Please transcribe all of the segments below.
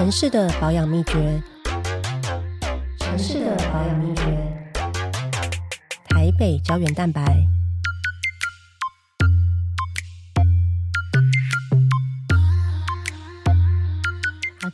城市的保养秘诀，城市的保养秘诀，台北胶原蛋白。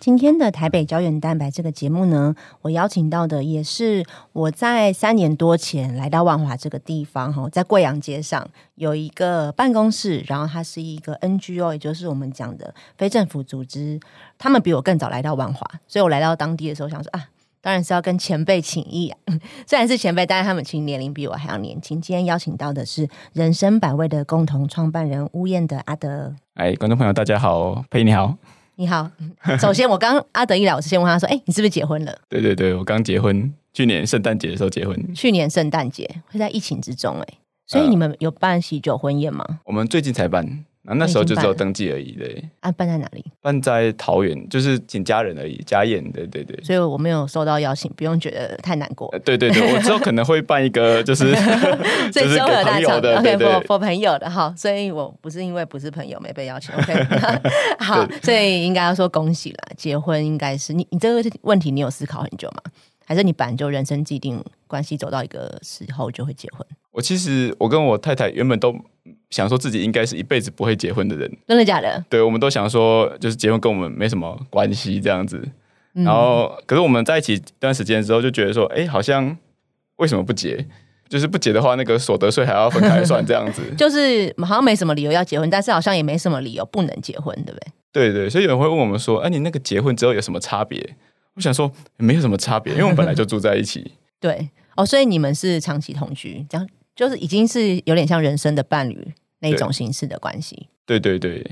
今天的台北胶原蛋白这个节目呢，我邀请到的也是我在三年多前来到万华这个地方哈，在贵阳街上有一个办公室，然后它是一个 NGO，也就是我们讲的非政府组织。他们比我更早来到万华，所以我来到当地的时候想说啊，当然是要跟前辈请益啊。虽然是前辈，但是他们其实年龄比我还要年轻。今天邀请到的是人生百味的共同创办人乌燕的阿德。哎，观众朋友，大家好，佩你好。你好，首先我刚阿德一来，我是先问他说：“哎，你是不是结婚了？”对对对，我刚结婚，去年圣诞节的时候结婚。去年圣诞节会在疫情之中，哎，所以你们有办喜酒婚宴吗？我们最近才办。那那时候就只有登记而已，对。啊，办在哪里？办在桃园，就是请家人而已，家宴，对对对。所以我没有收到邀请，不用觉得太难过。对对对，我之后可能会办一个，就是 就是给朋友的，OK，for 朋友的哈。所以我不是因为不是朋友没被邀请，OK。好，所以应该要说恭喜了，结婚应该是你，你这个问题你有思考很久吗？还是你本来就人生既定关系走到一个时候就会结婚？我其实我跟我太太原本都。想说自己应该是一辈子不会结婚的人，真的假的？对，我们都想说，就是结婚跟我们没什么关系这样子。然后，可是我们在一起一段时间之后，就觉得说，哎，好像为什么不结？就是不结的话，那个所得税还要分开算这样子。就是好像没什么理由要结婚，但是好像也没什么理由不能结婚，对不对？对对，所以有人会问我们说，哎，你那个结婚之后有什么差别？我想说，没有什么差别，因为我们本来就住在一起。对，哦，所以你们是长期同居，这样就是已经是有点像人生的伴侣。那种形式的关系，对对对，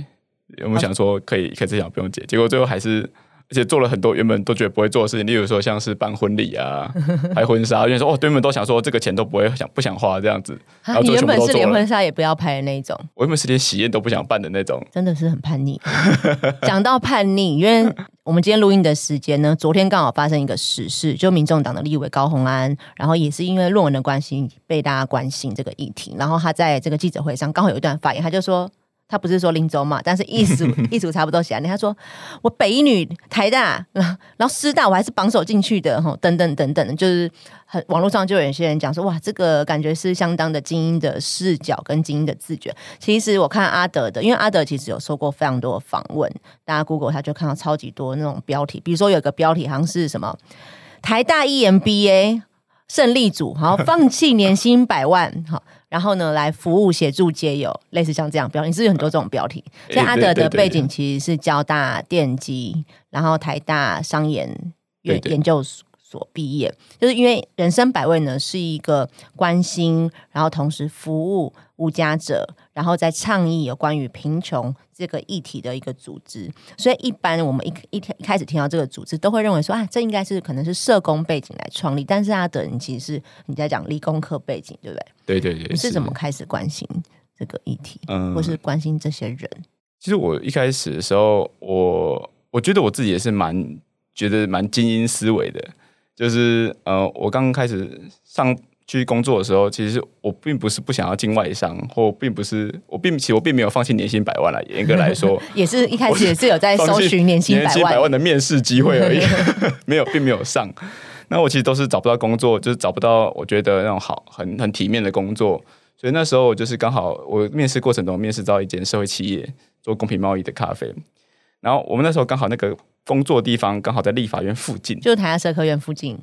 我们想说可以可以这样不用结，结果最后还是，而且做了很多原本都觉得不会做的事情，例如说像是办婚礼啊、拍婚纱，因为说哦，原本都想说这个钱都不会想不想花这样子，你原本是连婚纱也不要拍的那种，我原本是连喜宴都不想办的那种，真的是很叛逆。讲到叛逆，因为我们今天录音的时间呢，昨天刚好发生一个实事，就民众党的立委高鸿安，然后也是因为论文的关系被大家关心这个议题，然后他在这个记者会上刚好有一段发言，他就说。他不是说林州嘛，但是意思 意思差不多写。他说我北一女台大，然后师大我还是榜首进去的哈，等等等等，就是很网络上就有些人讲说哇，这个感觉是相当的精英的视角跟精英的自觉。其实我看阿德的，因为阿德其实有受过非常多的访问，大家 Google 他就看到超级多那种标题，比如说有个标题好像是什么台大 EMBA 胜利组，好放弃年薪百万，好。然后呢，来服务协助街友，类似像这样标题，是有很多这种标题。像阿德的背景其实是交大电机，然后台大商研研研究所毕业，就是因为人生百味呢是一个关心，然后同时服务无家者，然后在倡议有关于贫穷。这个议题的一个组织，所以一般我们一一天一开始听到这个组织，都会认为说啊，这应该是可能是社工背景来创立，但是他的其实是你在讲理工科背景，对不对？对对对。你是怎么开始关心这个议题，或是关心这些人？其实我一开始的时候，我我觉得我自己也是蛮觉得蛮精英思维的，就是呃，我刚刚开始上。去工作的时候，其实我并不是不想要进外商，或并不是我并其实我并没有放弃年薪百万了。严格来说，也是一开始也是有在搜寻年薪百万的面试机会而已，没有并没有上。那我其实都是找不到工作，就是找不到我觉得那种好很很体面的工作。所以那时候我就是刚好我面试过程中面试到一间社会企业做公平贸易的咖啡，然后我们那时候刚好那个工作地方刚好在立法院附近，就是台大社科院附近。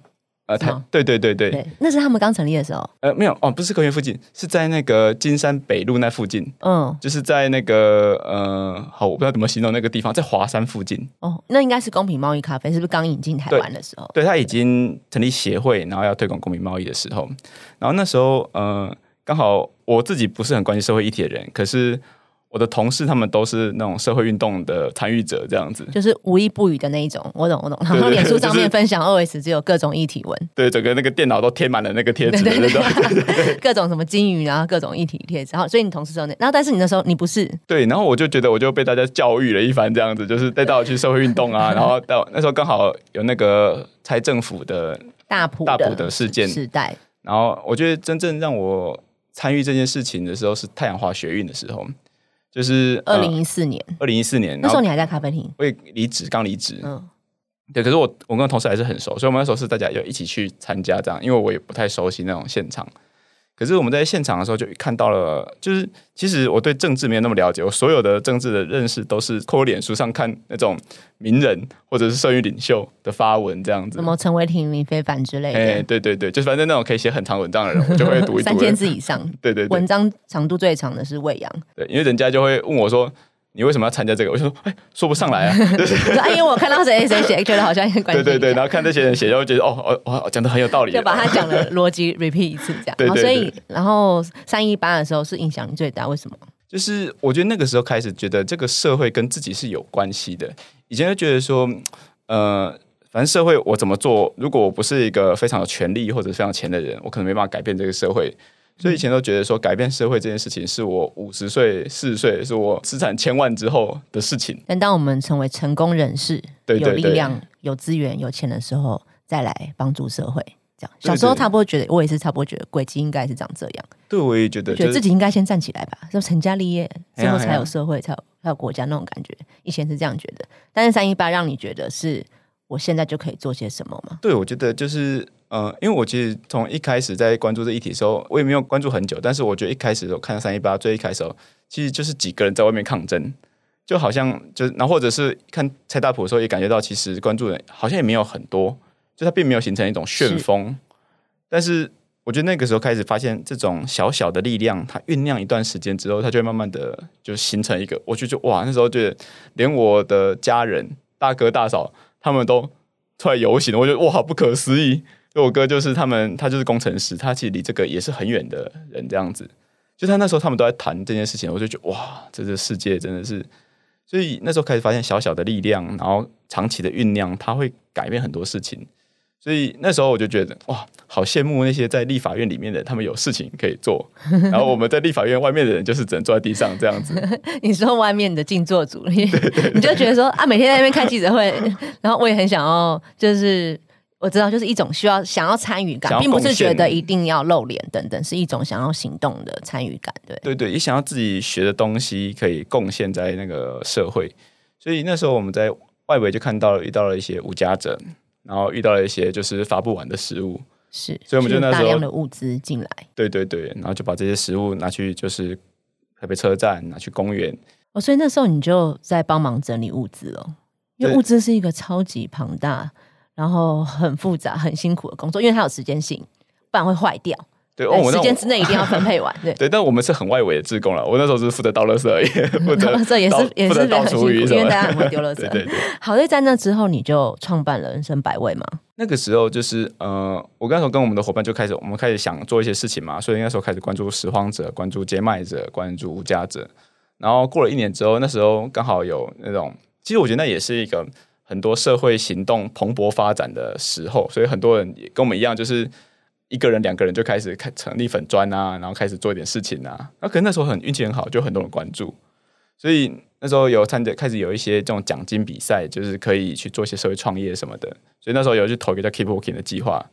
呃，他对对对对，那是他们刚成立的时候。呃，没有哦，不是科学附近，是在那个金山北路那附近。嗯，就是在那个呃，好，我不知道怎么形容那个地方，在华山附近。哦，那应该是公平贸易咖啡，是不是刚引进台湾的时候？对，他已经成立协会，然后要推广公平贸易的时候，然后那时候呃，刚好我自己不是很关心社会议题的人，可是。我的同事他们都是那种社会运动的参与者，这样子，就是无一不语的那一种。我懂，我懂。然后脸书上面分享 OS 只有各种议题文，对，整个那个电脑都贴满了那个贴纸，对对对，各种什么金鱼，然后各种议题贴纸。然后，所以你同事说那，然后但是你那时候你不是对，然后我就觉得我就被大家教育了一番，这样子，就是带到去社会运动啊，然后到那时候刚好有那个拆政府的大埔大埔的事件时代，然后我觉得真正让我参与这件事情的时候是太阳花学运的时候。就是二零一四年，二零一四年那时候你还在咖啡厅，我离职，刚离职，嗯，对，可是我我跟同事还是很熟，所以我们那时候是大家有一起去参加这样，因为我也不太熟悉那种现场。可是我们在现场的时候就看到了，就是其实我对政治没有那么了解，我所有的政治的认识都是扣脸书上看那种名人或者是社运领袖的发文这样子，什么陈伟霆、林非凡之类哎，的，对对对，就是反正那种可以写很长文章的人，我就会读一读。三千字以上，对对对文章长度最长的是魏阳。对，因为人家就会问我说。你为什么要参加这个？我就说，哎，说不上来啊。就 是说哎呀，我看到谁 谁写，觉得好像很关系。对对对，然后看这些人写，就觉得哦哦哦，讲的很有道理，就把他讲的逻辑 repeat 一次，这样。对对对所以，然后三一八的时候是影响你最大，为什么？就是我觉得那个时候开始觉得这个社会跟自己是有关系的。以前就觉得说，呃，反正社会我怎么做，如果我不是一个非常有权利或者非常有钱的人，我可能没办法改变这个社会。所以以前都觉得说，改变社会这件事情是我五十岁、四十岁，是我资产千万之后的事情。但当我们成为成功人士，对有力量、有资源、有钱的时候，再来帮助社会。这样，小时候对差不多觉得，我也是差不多觉得轨迹应该是长这样，对，我也觉得，觉得自己应该先站起来吧，就成家立业之后才有社会，才有才有国家那种感觉。以前是这样觉得，但是三一八让你觉得是我现在就可以做些什么吗？对，我觉得就是呃，因为我其实从一开始在关注这议题的时候，我也没有关注很久，但是我觉得一开始的时候看三一八最一开始的时候，其实就是几个人在外面抗争，就好像就是，然后或者是看蔡大普的时候，也感觉到其实关注人好像也没有很多，就它并没有形成一种旋风，但是。我觉得那个时候开始发现，这种小小的力量，它酝酿一段时间之后，它就会慢慢的就形成一个。我就觉得哇，那时候觉得连我的家人、大哥大嫂他们都出来游行，我觉得哇，不可思议。因为我哥就是他们，他就是工程师，他其实离这个也是很远的人，这样子。就他那时候他们都在谈这件事情，我就觉得哇，这个世界真的是。所以那时候开始发现小小的力量，然后长期的酝酿，它会改变很多事情。所以那时候我就觉得哇，好羡慕那些在立法院里面的，他们有事情可以做，然后我们在立法院外面的人就是只能坐在地上这样子。你说外面的静坐组，你你就觉得说啊，每天在那边开记者会，然后我也很想要，就是我知道，就是一种需要想要参与感并不是觉得一定要露脸等等，是一种想要行动的参与感，对。对对，也想要自己学的东西可以贡献在那个社会，所以那时候我们在外围就看到了遇到了一些无家者，然后遇到了一些就是发不完的食物，是，所以我们就那时候大量的物资进来，对对对，然后就把这些食物拿去就是台北车站，拿去公园，哦，所以那时候你就在帮忙整理物资了，因为物资是一个超级庞大，然后很复杂、很辛苦的工作，因为它有时间性，不然会坏掉。对，我们时间之内一定要分配完，对。对，但我们是很外围的志工了，我那时候是负责倒垃圾而已，负责这也是也是很辛苦，因为大家。很会丢垃 圾。对对对，好，在那之后，你就创办了人生百味嘛？那个时候就是呃，我那时候跟我们的伙伴就开始，我们开始想做一些事情嘛，所以那时候开始关注拾荒者、关注街卖者、关注无家者。然后过了一年之后，那时候刚好有那种，其实我觉得那也是一个很多社会行动蓬勃发展的时候，所以很多人也跟我们一样，就是一个人、两个人就开始开成立粉砖啊，然后开始做一点事情啊。那可能那时候很运气很好，就很多人关注，所以那时候有参加，开始有一些这种奖金比赛，就是可以去做一些社会创业什么的。所以那时候有去投一个叫 Keep Working 的计划，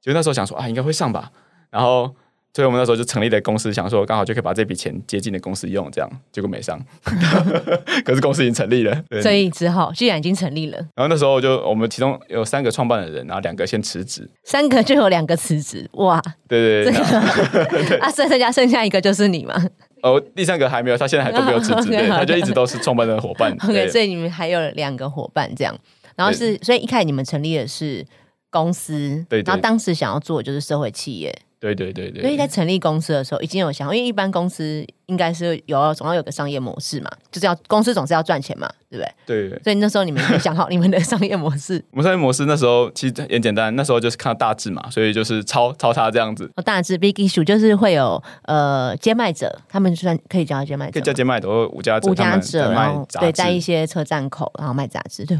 就那时候想说啊，应该会上吧。然后，所以我们那时候就成立了公司，想说刚好就可以把这笔钱接进的公司用，这样结果没上。可是公司已经成立了，对。所以只好既然已经成立了，然后那时候就我们其中有三个创办的人，然后两个先辞职，三个就有两个辞职，哇！对对对。这然后 个啊，剩下剩下一个就是你嘛。哦，第三个还没有，他现在还都没有辞职，对，他就一直都是创办的伙伴。OK，所以你们还有两个伙伴这样，然后是所以一开始你们成立的是公司，然后当时想要做的就是社会企业，对对对对。所以在成立公司的时候已经有想，因为一般公司应该是有总要有个商业模式嘛，就是要公司总是要赚钱嘛，对不对？对，所以那时候你们想好你们的商业模式。我们商业模式那时候其实也简单，那时候就是看到大致嘛，所以就是抄抄他这样子，哦，大致 big issue 就是会有呃接卖者，他们算可以叫他接卖者，可以叫接卖的或五家者，无他们家者，然对在一些车站口，然后卖杂志。对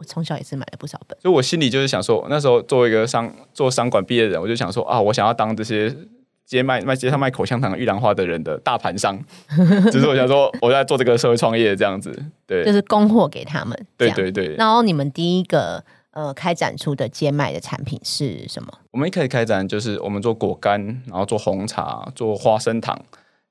我我从小也是买了不少本。所以我心里就是想说，那时候作为一个商做商管毕业的人，我就想说啊，我想要当这些街卖卖街上卖口香糖、玉兰花的人的大盘商，只是我想说我在做这个社会创业这样子，对就是供货给他们。对对对。然后你们第一个呃开展出的街卖的产品是什么？我们一开始开展就是我们做果干，然后做红茶，做花生糖。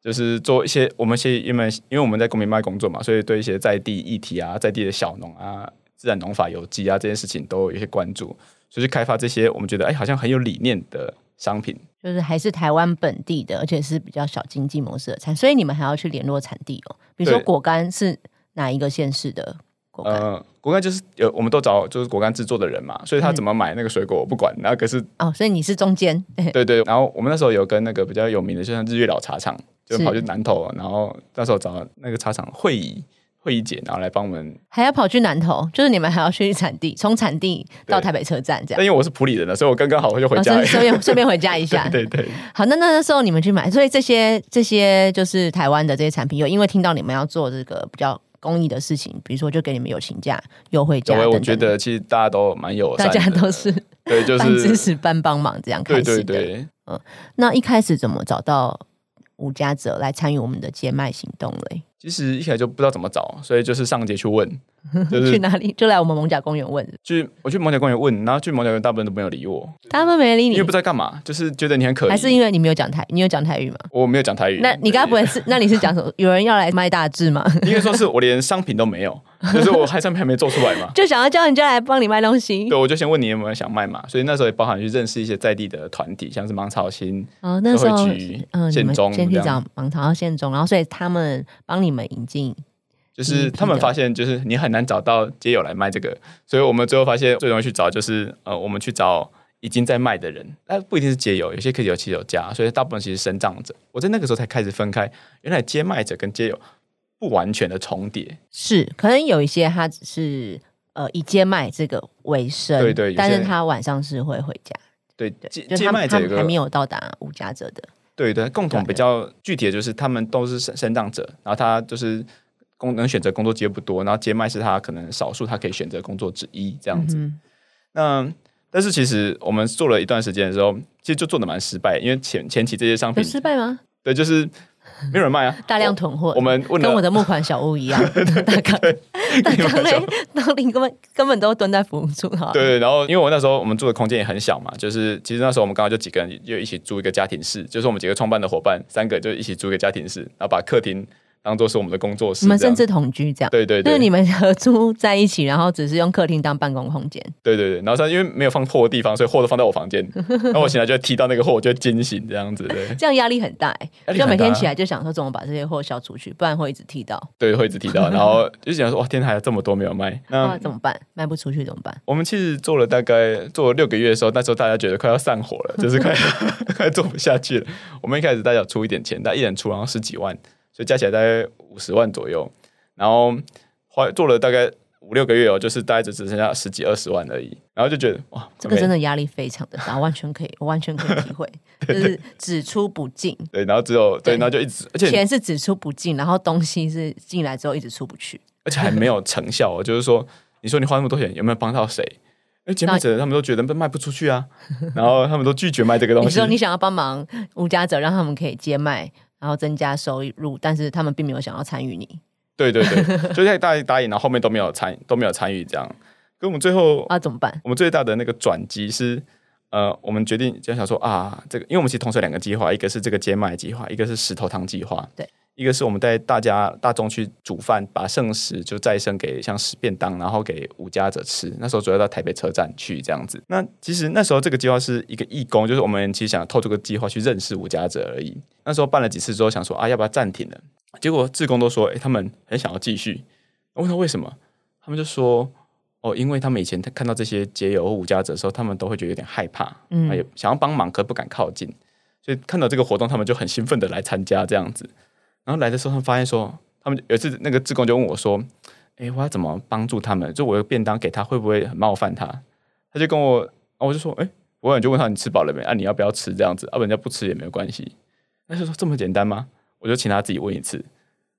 就是做一些我们些因为因为我们在公民卖工作嘛，所以对一些在地议题啊、在地的小农啊、自然农法、有机啊这件事情都有一些关注，所以去开发这些我们觉得哎好像很有理念的商品。就是还是台湾本地的，而且是比较小经济模式的产，所以你们还要去联络产地哦。比如说果干是哪一个县市的果干？呃，果干就是有我们都找就是果干制作的人嘛，所以他怎么买那个水果我不管，然后可是哦，所以你是中间，对对，然后我们那时候有跟那个比较有名的，就像日月老茶厂，就跑去南投，然后那时候找那个茶厂会议会议姐，然后来帮我们。还要跑去南投，就是你们还要去产地，从产地到台北车站这样。但因为我是普里人了，所以我刚刚好就回哦，家了。顺顺便顺便回家一下。对对对，好，那那那时候你们去买，所以这些这些就是台湾的这些产品，有因为听到你们要做这个比较公益的事情，比如说就给你们友情价、优惠价我觉得其实大家都蛮有大家都是对，就是 支是持、半帮忙这样开对始的。对对。那一开始怎么找到吴家泽来参与我们的接麦行动嘞？其实一开始就不知道怎么找，所以就是上街去问，就是去哪里？就来我们蒙甲公园问，去我去蒙甲公园问，然后去蒙甲公园大部分都没有理我，他们没理你因为不，知道干嘛，就是觉得你很可疑。还是因为你没有讲台，你有讲台语吗？我没有讲台语？那你刚刚不会是？那你是讲什么？有人要来卖大志吗？应该说是我连商品都没有，就是我还商品还没做出来嘛。就想要叫人家来帮你卖东西对，我就先问你有没有想卖嘛，所以那时候也包含去认识一些在地的团体，像是芒草心，哦。那时候嗯，你们先去找芒草到县中，然后所以他们帮你们引进就是他们发现就是你很难找到街友来卖这个，所以我们最后发现最容易去找就是呃，我们去找已经在卖的人，但不一定是街友，有些可以有其实有家，所以大部分其实是生长者。我在那个时候才开始分开，原来接卖者跟街友不完全的重叠，是，可能有一些他只是呃以接卖这个为生，对对但是他晚上是会回家，对接接就他卖者还没有到达无家者的，对对，共同比较具体的就是他们都是生生长者，然后他就是工能选择工作机会不多，然后接麦是他可能少数他可以选择工作之一这样子。嗯那但是其实我们做了一段时间的时候，其实就做的蛮失败，因为前前期这些商有品失败吗？对就是 没有人卖啊，大量囤货，我我们问跟我的木款小屋一样，大概大纲嘞，当你根本根本都蹲在服务处哈，对，然后因为我那时候我们住的空间也很小嘛，就是其实那时候我们刚好就几个人就一起租一个家庭室，就是我们几个创办的伙伴三个就一起租一个家庭室，然后把客厅当做是我们的工作室你们甚至同居这样。对对对，就是你们合租在一起，然后只是用客厅当办公空间，对对对，然后他因为没有放货的地方，所以货都放在我房间，然后我醒来就会踢到那个货，我就会惊醒这样子，对这样压力很大、就每天起来就想说怎么把这些货销出去，不然会一直踢到。对，会一直踢到，然后就想说哇，天，还有这么多没有卖。那 那怎么办？卖不出去怎么办？我们其实做了大概做了六个月的时候，那时候大家觉得快要散伙了，就是快快做不下去了。我们一开始大家有出一点钱，大家一人出然后十几万，所以加起来大概五十万左右。然后花做了大概五六个月哦，就是大概只只剩下十几二十万而已。然后就觉得哇，这个真的的压力非常的大，完全可以，我完全可以体会，就是只出不进，对，然后只有对，对然后就一直，而且钱是只出不进，然后东西是进来之后一直出不去。而且还没有成效哦。就是说，你说你花那么多钱，有没有帮到谁？因为接卖者他们都觉得卖不出去啊，然后他们都拒绝卖这个东西你说。你想要帮忙无家者，让他们可以接卖，然后增加收入，但是他们并没有想要参与你对对对，就 在大家答应，然后后面都没有参都没有参与这样。跟我们最后，啊，怎么办？我们最大的那个转机是，呃，我们决定就想说啊，这个，因为我们其实同时有两个计划，一个是这个接麦计划，一个是石头汤计划。对。一个是我们带大家大众去煮饭，把剩食就再生给像食便当，然后给无家者吃。那时候主要到台北车站去这样子。那其实那时候这个计划是一个义工，就是我们其实想透这个计划去认识无家者而已。那时候办了几次之后，想说啊，要不要暂停了？结果志工都说，哎、他们很想要继续。我问他为什么，他们就说，哦，因为他们以前看到这些街友或无家者的时候，他们都会觉得有点害怕，嗯，也想要帮忙，可不敢靠近，所以看到这个活动，他们就很兴奋的来参加这样子。然后来的时候，他们发现说，他们有一次那个志工就问我说，哎，我要怎么帮助他们？就我有便当给他，会不会很冒犯他？他就跟我，然后我就说，哎，我就问他你吃饱了没？啊，你要不要吃这样子？啊，人家不吃也没有关系。他就说这么简单吗？我就请他自己问一次。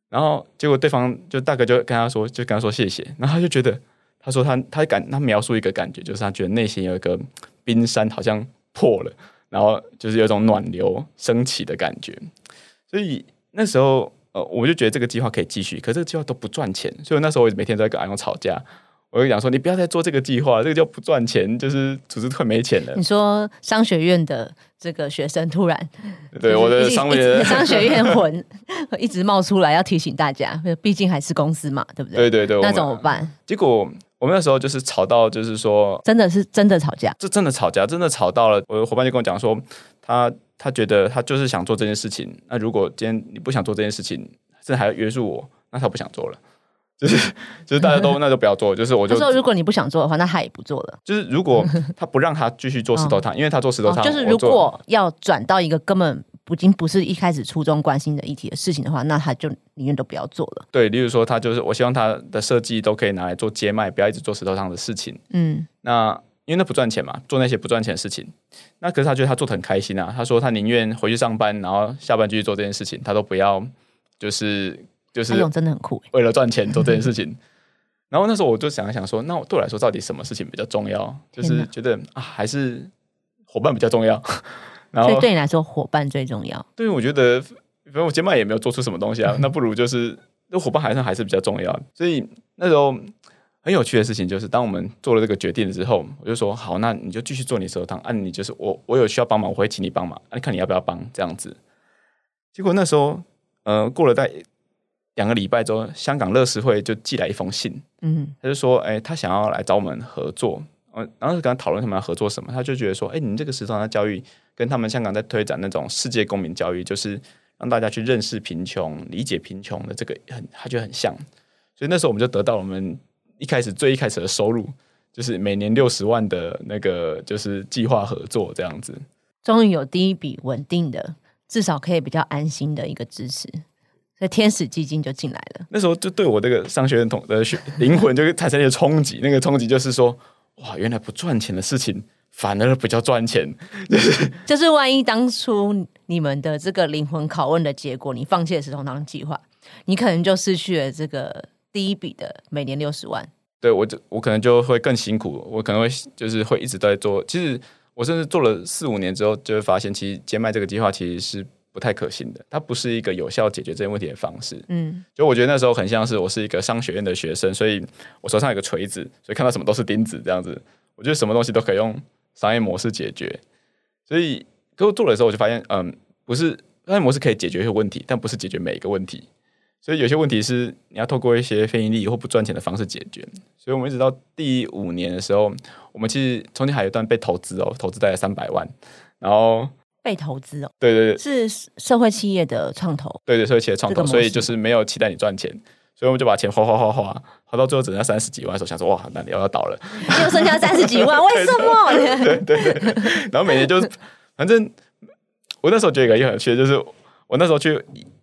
然后结果对方就大哥就跟他说，就跟他说谢谢。然后他就觉得，他说他他感他描述一个感觉，就是他觉得内心有一个冰山好像破了，然后就是有一种暖流升起的感觉。所以那时候呃，我就觉得这个计划可以继续，可是这个计划都不赚钱，所以那时候我每天都在跟阿勇吵架。我就讲说，你不要再做这个计划，这个叫不赚钱，就是组织快没钱了你。说商学院的这个学生突然对，我的商一直业，商学院魂 一直冒出来，要提醒大家，毕竟还是公司嘛，对不对？对对对，那怎么办？结果我们那时候就是吵到，就是说，真的是真的吵架，这真的吵架，真的吵到了。我的伙伴就跟我讲说，他他觉得他就是想做这件事情。那如果今天你不想做这件事情，甚至还要约束我，那他不想做了。就是就是大家都那就不要做。就是我就说，如果你不想做的话，那他也不做了。就是如果他不让他继续做石头汤，因为他做石头汤，就是如果要转到一个根本。已经不是一开始初衷关心的议题的事情的话，那他就宁愿都不要做了。对，例如说他就是，我希望他的设计都可以拿来做接卖，不要一直做石头上的事情。嗯，那因为那不赚钱嘛，做那些不赚钱的事情。那可是他觉得他做的很开心啊。他说他宁愿回去上班，然后下班继续做这件事情，他都不要就是就是真的很酷，为了赚钱做这件事情。然后那时候我就想一想说，那对我来说到底什么事情比较重要？就是觉得啊，还是伙伴比较重要。所以对你来说，伙伴最重要。对，我觉得反正我接麦也没有做出什么东西啊，那不如就是那伙伴还是还是比较重要。所以那时候很有趣的事情就是，当我们做了这个决定之后，我就说好，那你就继续做你手汤，啊你就是我我有需要帮忙，我会请你帮忙，你看你要不要帮这样子。结果那时候，呃，过了在两个礼拜之后，香港乐视会就寄来一封信，嗯，他就说，哎，他想要来找我们合作，嗯，然后跟他讨论他们要合作什么，他就觉得说，哎，你这个石头汤教育。跟他们香港在推展那种世界公民教育，就是让大家去认识贫穷、理解贫穷的这个很，他觉得很像。所以那时候我们就得到我们一开始最一开始的收入，就是每年六十万的那个就是计划合作这样子。终于有第一笔稳定的，至少可以比较安心的一个支持，所以天使基金就进来了。那时候就对我这个商学院同的灵魂就产生一个冲击，那个冲击就是说，哇，原来不赚钱的事情。反而比较赚钱，就 是就是万一当初你们的这个灵魂拷问的结果，你放弃了石头汤计划，你可能就失去了这个第一笔的每年六十万。对我就我可能就会更辛苦，我可能会就是会一直在做。其实我甚至做了四五年之后，就会发现其实接麦这个计划其实是不太可行的，它不是一个有效解决这些问题的方式。嗯，就我觉得那时候很像是我是一个商学院的学生，所以我手上有个锤子，所以看到什么都是钉子这样子。我觉得什么东西都可以用。商业模式解决，所以跟我做的时候，我就发现，嗯，不是商业模式可以解决一些问题，但不是解决每一个问题。所以有些问题是你要透过一些非盈利或不赚钱的方式解决。所以我们一直到第五年的时候，我们其实中间还有一段被投资哦，投资大概三百万，然后被投资哦，对对对，是社会企业的创投，对对，社会企业创投，所以就是没有期待你赚钱。所以我们就把钱花花花花，花到最后只剩下三十几万的时候，想说哇，那你要倒了，又剩下三十几万，为什么？对对对。然后每年就是，反正我那时候觉得一个很有趣，就是我那时候去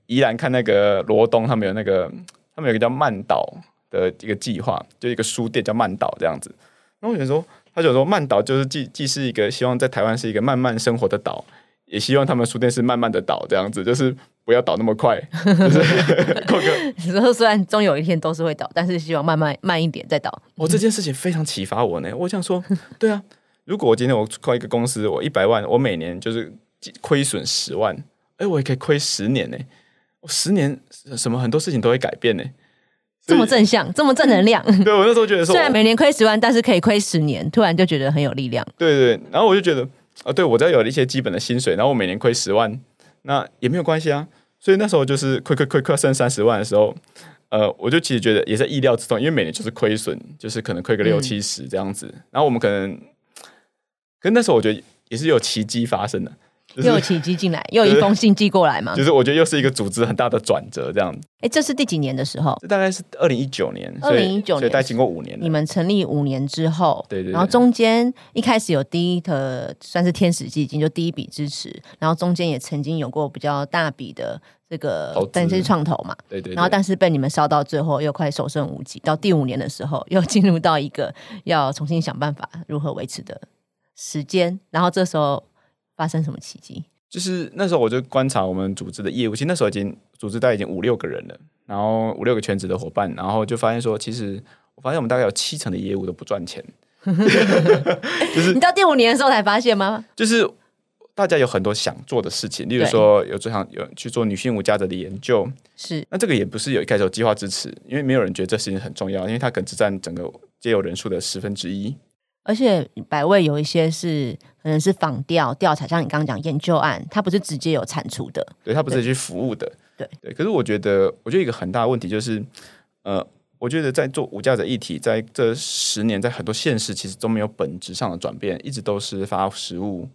宜兰看那个罗东，他们有那个，他们有一个叫曼岛的一个计划，就一个书店叫曼岛这样子。然后我觉得说，他就说曼岛就是既既是一个希望在台湾是一个慢慢生活的岛，也希望他们书店是慢慢的岛这样子，就是。不要倒那么快。你说虽然终有一天都是会倒，但是希望慢慢慢一点再倒。我这件事情非常启发我呢。我想说，对啊，如果我今天我开一个公司，我一百万，我每年就是亏损十万，哎，我也可以亏十年呢。我十年什么很多事情都会改变呢。这么正向，这么正能量。对我那时候觉得说，虽然每年亏十万，但是可以亏十年，突然就觉得很有力量。对对，然后我就觉得啊，对我只要有了一些基本的薪水，然后我每年亏十万，那也没有关系啊。所以那时候就是亏亏亏亏剩三十万的时候，呃，我就其实觉得也在意料之中，因为每年就是亏损，就是可能亏个六七十这样子。然后我们可能，可那时候我觉得也是有奇迹发生的。又有奇迹进来，又有一封信寄过来嘛？就是我觉得又是一个组织很大的转折，这样。哎，这是第几年的时候？这大概是二零一九年。二零一九年，所以大概经过五年。你们成立五年之后，对对。然后中间一开始有第一的算是天使基金，就第一笔支持。然后中间也曾经有过比较大笔的这个，但是创投嘛，对对。然后但是被你们烧到最后，又快所剩无几。到第五年的时候，又进入到一个要重新想办法如何维持的时间。然后这时候发生什么奇迹？就是那时候，我就观察我们组织的业务。其实那时候已经组织大概已经五六个人了，然后五六个全职的伙伴，然后就发现说，其实我发现我们大概有七成的业务都不赚钱。就是你到第五年的时候才发现吗？就是大家有很多想做的事情，例如说有做想有去做女性无家者的研究，是那这个也不是有一开始有计划支持，因为没有人觉得这事情很重要，因为它可能只占整个接有人数的十分之一。而且百味有一些是可能是仿调调查，像你刚刚讲研究案，它不是直接有产出的，对，它不是去服务的，对对。可是我觉得，我觉得一个很大的问题就是，呃，我觉得在做无价者议题，在这十年，在很多县市其实都没有本质上的转变，一直都是发食物，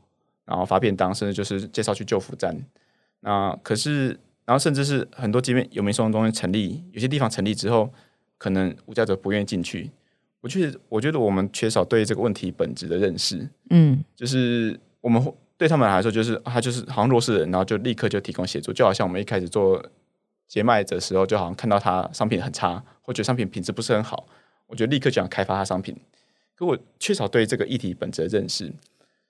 然后发便当，甚至就是介绍去救扶站。那可是，然后甚至是很多即便有民收容中心成立，有些地方成立之后，可能无价者不愿意进去。我觉得，我觉得我们缺少对这个问题本质的认识。嗯，就是我们对他们来说，就是他就是好像弱势人，然后就立刻就提供协助，就好像我们一开始做接卖的时候，就好像看到他商品很差，或者商品品质不是很好，我觉得立刻就想开发他商品。可我缺少对这个议题本质的认识，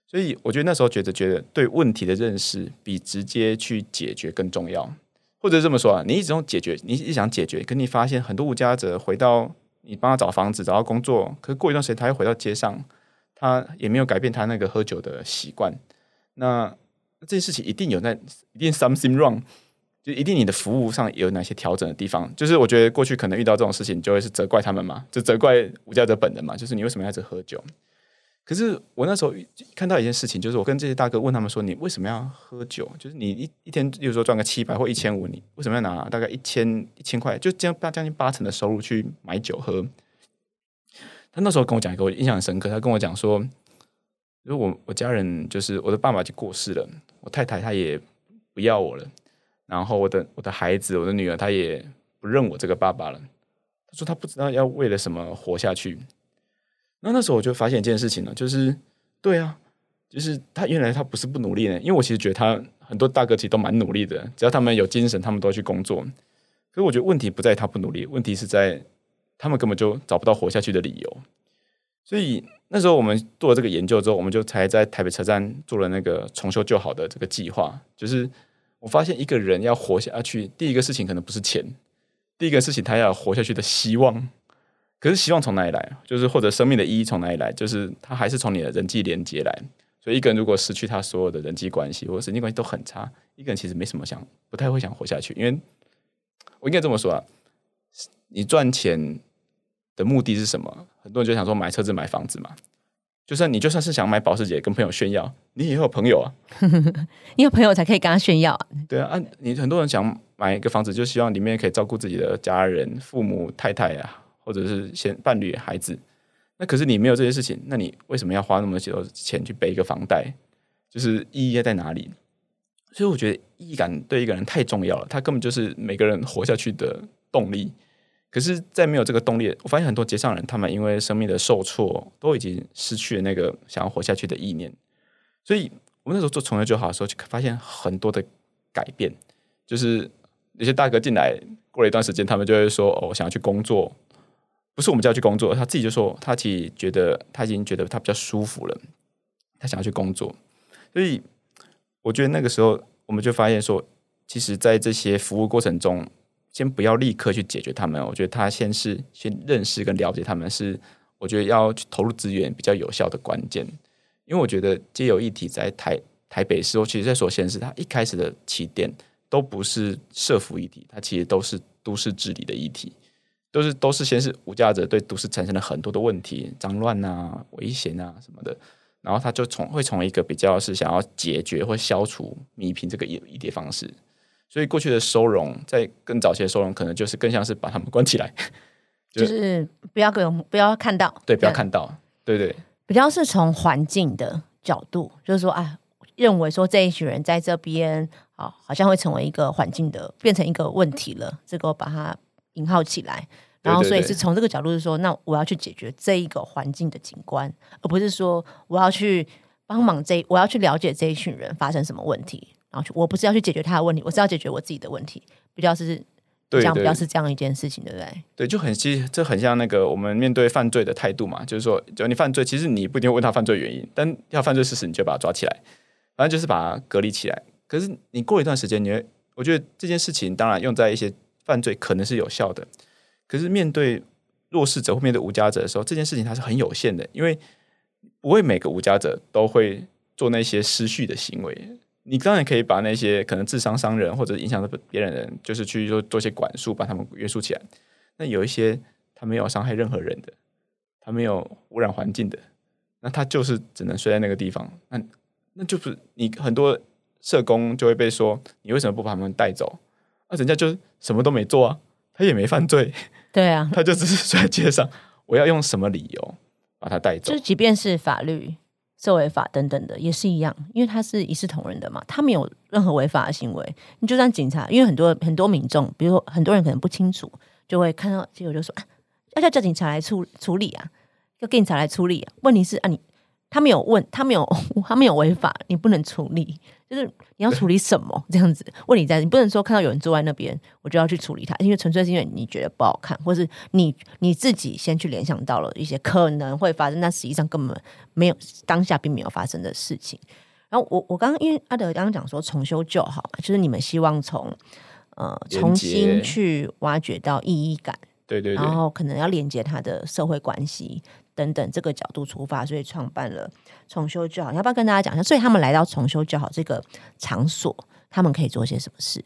所以我觉得那时候觉得觉得对问题的认识比直接去解决更重要，或者这么说啊，你一直用解决，你一直想解决，可你发现很多无家者回到。你帮他找房子，找到工作，可是过一段时间他又回到街上，他也没有改变他那个喝酒的习惯。那这件事情一定有那一定 something wrong，就一定你的服务上有哪些调整的地方。就是我觉得过去可能遇到这种事情，就会是责怪他们嘛，就责怪吴家泽本人嘛，就是你为什么要一直喝酒？可是我那时候看到一件事情，就是我跟这些大哥问他们说：“你为什么要喝酒？就是你一一天，比如说赚个七百或一千五，你为什么要拿大概一千一千块，就将大将近八成的收入去买酒喝？”他那时候跟我讲一个我印象很深刻，他跟我讲说：“如果我我家人就是我的爸爸就过世了，我太太她也不要我了，然后我的我的孩子我的女儿她也不认我这个爸爸了。”他说他不知道要为了什么活下去。那那时候我就发现一件事情了，就是对啊，就是他原来他不是不努力呢，因为我其实觉得他很多大哥其实都蛮努力的，只要他们有精神，他们都会去工作。可是我觉得问题不在他不努力，问题是在他们根本就找不到活下去的理由。所以那时候我们做了这个研究之后，我们就才在台北车站做了那个重修旧好的这个计划。就是我发现一个人要活下去，第一个事情可能不是钱，第一个事情他要活下去的希望。可是希望从哪里来？就是或者生命的意义从哪里来？就是他还是从你的人际连接来。所以一个人如果失去他所有的人际关系，或者人际关系都很差，一个人其实没什么想，不太会想活下去。因为我应该这么说啊，你赚钱的目的是什么？很多人就想说买车子、买房子嘛。就算你就算是想买保时捷跟朋友炫耀，你也有朋友啊，你有朋友才可以跟他炫耀。对啊，啊，你很多人想买一个房子，就希望里面可以照顾自己的家人、父母、太太啊。或者是先伴侣、孩子，那可是你没有这些事情，那你为什么要花那么多钱去背一个房贷？就是意义在哪里？所以我觉得意义感对一个人太重要了，他根本就是每个人活下去的动力。可是，在没有这个动力，我发现很多街上人，他们因为生命的受挫，都已经失去了那个想要活下去的意念。所以我们那时候做从业就好的时候，就发现很多的改变，就是有些大哥进来，过了一段时间，他们就会说：“哦，我想要去工作。”不是我们叫去工作，他自己就说他其实觉得他已经觉得他比较舒服了，他想要去工作。所以我觉得那个时候我们就发现说，其实，在这些服务过程中，先不要立刻去解决他们。我觉得他先是先认识跟了解他们，是我觉得要去投入资源比较有效的关键。因为我觉得皆有议题在台台北市，我其实在所显示，它一开始的起点都不是社服议题，它其实都是都市治理的议题。都是都是先是无价者对都市产生了很多的问题，脏乱啊、危险啊什么的，然后他就从会从一个比较是想要解决或消除弭平这个一一叠方式，所以过去的收容在更早期的收容可能就是更像是把他们关起来，就是不要给我们不要看到，对，不要看到，对对，比较是从环境的角度，就是说啊，认为说这一群人在这边啊，好像会成为一个环境的变成一个问题了，这个把它。引号起来，然后所以是从这个角度是说，那我要去解决这一个环境的景观，而不是说我要去帮忙这，我要去了解这一群人发生什么问题，然后去我不是要去解决他的问题，我是要解决我自己的问题，比较是这样，比较是这样一件事情，对不对？对，就很其实这很像那个我们面对犯罪的态度嘛，就是说，只要你犯罪，其实你不一定问他犯罪原因，但要犯罪事实，你就把他抓起来，反正就是把他隔离起来。可是你过一段时间，你会，我觉得这件事情当然用在一些。犯罪可能是有效的，可是面对弱势者或面对无家者的时候，这件事情它是很有限的，因为不会每个无家者都会做那些失序的行为。你当然可以把那些可能智商伤人或者影响到别人的人，就是去做做些管束，把他们约束起来。那有一些他没有伤害任何人的，他没有污染环境的，那他就是只能睡在那个地方。那那就是你很多社工就会被说，你为什么不把他们带走？那人家就什么都没做啊，他也没犯罪，对啊，他就只是睡在街上，我要用什么理由把他带走就是？即便是法律、社违法等等的，也是一样，因为他是一视同仁的嘛，他没有任何违法的行为。你就算警察，因为很多很多民众，比如说很多人可能不清楚，就会看到结果就说啊，要叫叫警察来处处理啊，要警察来处理啊。问题是啊，你他没有问，他没有 他没有违法，你不能处理，就是你要处理什么这样子？问你在你不能说看到有人坐在那边，我就要去处理他，因为纯粹是因为你觉得不好看，或是你你自己先去联想到了一些可能会发生，但实际上根本没有当下并没有发生的事情。然后我我刚刚因为阿德刚刚讲说重修旧好嘛，就是你们希望从呃重新去挖掘到意义感，对对对然，后可能要连接他的社会关系等等这个角度出发，所以创办了重修就好。要不要跟大家讲一下？所以他们来到重修就好这个场所，他们可以做些什么事？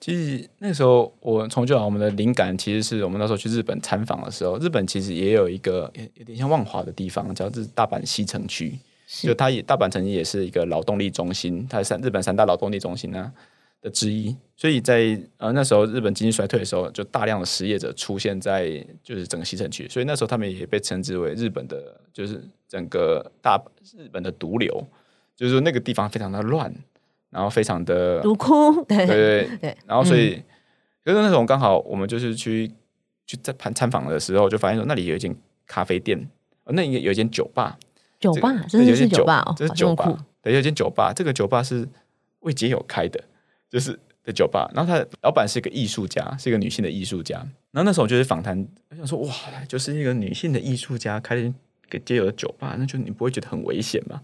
其实那时候我从就好，我们的灵感其实是我们那时候去日本参访的时候，日本其实也有一个有点像万华的地方，叫是大阪西城区。就它也大阪曾经也是一个劳动力中心，它三日本三大劳动力中心呢的之一。所以在呃那时候日本经济衰退的时候，就大量的失业者出现在就是整个西城区，所以那时候他们也被称之为日本的，就是整个大日本的毒瘤，就是说那个地方非常的乱，然后非常的毒窟，对对对对。然后所以，可是那种刚好我们就是去去在参参访的时候，就发现说那里有一间咖啡店，呃那里有一间酒吧，酒吧，这真的是个有一间酒吧哦，这是酒吧，对，有一间酒吧，这个酒吧是为街友开的，就是的酒吧。然后他的老板是一个艺术家，是一个女性的艺术家。然后那时候我就是访谈，我想说哇，就是一个女性的艺术家开了一个街友的酒吧，那就你不会觉得很危险吗？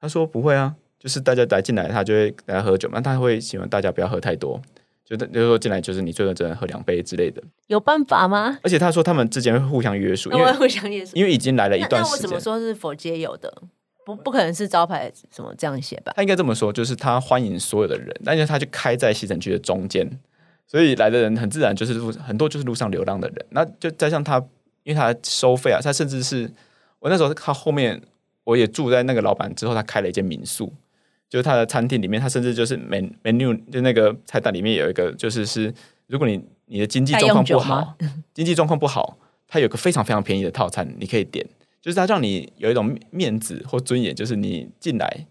他说不会啊，就是大家来进来，他就会大家喝酒嘛，他会希望大家不要喝太多，就就是说进来就是你最多只能喝两杯之类的。有办法吗？而且他说他们之间会互相约束，因为互相约束。因为已经来了一段时间那为什么。说是否皆有的？不不可能是招牌什么这样写吧？他应该这么说，就是他欢迎所有的人，但是他就开在西城区的中间，所以来的人很自然就是路很多就是路上流浪的人，那就加上他，因为他收费啊，他甚至是我那时候他后面我也住在那个老板之后，他开了一间民宿，就是他的餐厅里面，他甚至就是 men menu 就那个菜单里面有一个就是是如果你你的经济状况不好，经济状况不好，他有个非常非常便宜的套餐，你可以点。就是它让你有一种面子或尊严，就是你进来，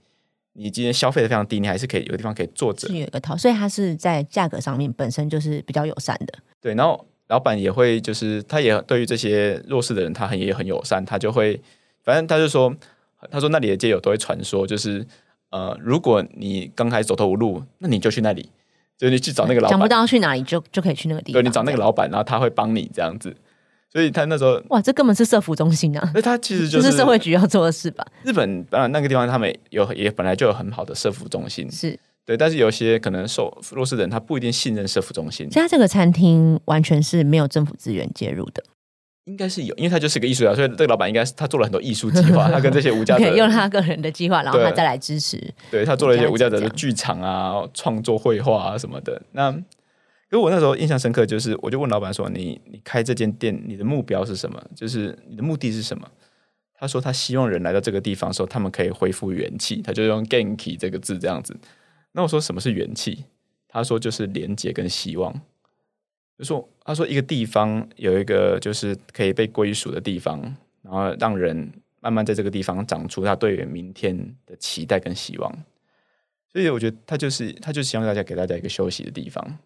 你今天消费的非常低，你还是可以有个地方可以坐着是。有一个套，所以它是在价格上面本身就是比较友善的。对，然后老板也会，就是他也对于这些弱势的人，他很也很友善，他就会，反正他就说，他说那里的街友都会传说，就是呃，如果你刚开始走投无路，那你就去那里，就是你去找那个老板想不板，到去哪里就就可以去那个地方。对你找那个老板，然后他会帮你这样子。所以他那时候，哇，这根本是社服中心啊，那他其实 就这是社会局要做的事吧？日本当然那个地方他们有也本来就有很好的社服中心，是。对，但是有些可能受弱势的人他不一定信任社服中心，现在这个餐厅完全是没有政府资源介入的，应该是有，因为他就是个艺术家，所以这个老板应该是他做了很多艺术计划，他跟这些无家者可以用他个人的计划，然后他再来支持。对他做了一些无家者的剧场啊、创作绘画啊什么的。那可是我那时候印象深刻，就是我就问老板说：“你你开这间店，你的目标是什么？就是你的目的是什么？”他说他希望人来到这个地方的时候，他们可以恢复元气，他就用 “genki” 这个字这样子。那我说什么是元气？他说就是连接跟希望。就说他说一个地方有一个就是可以被归属的地方，然后让人慢慢在这个地方长出他对于明天的期待跟希望。所以我觉得他就是他就希望大家给大家一个休息的地方。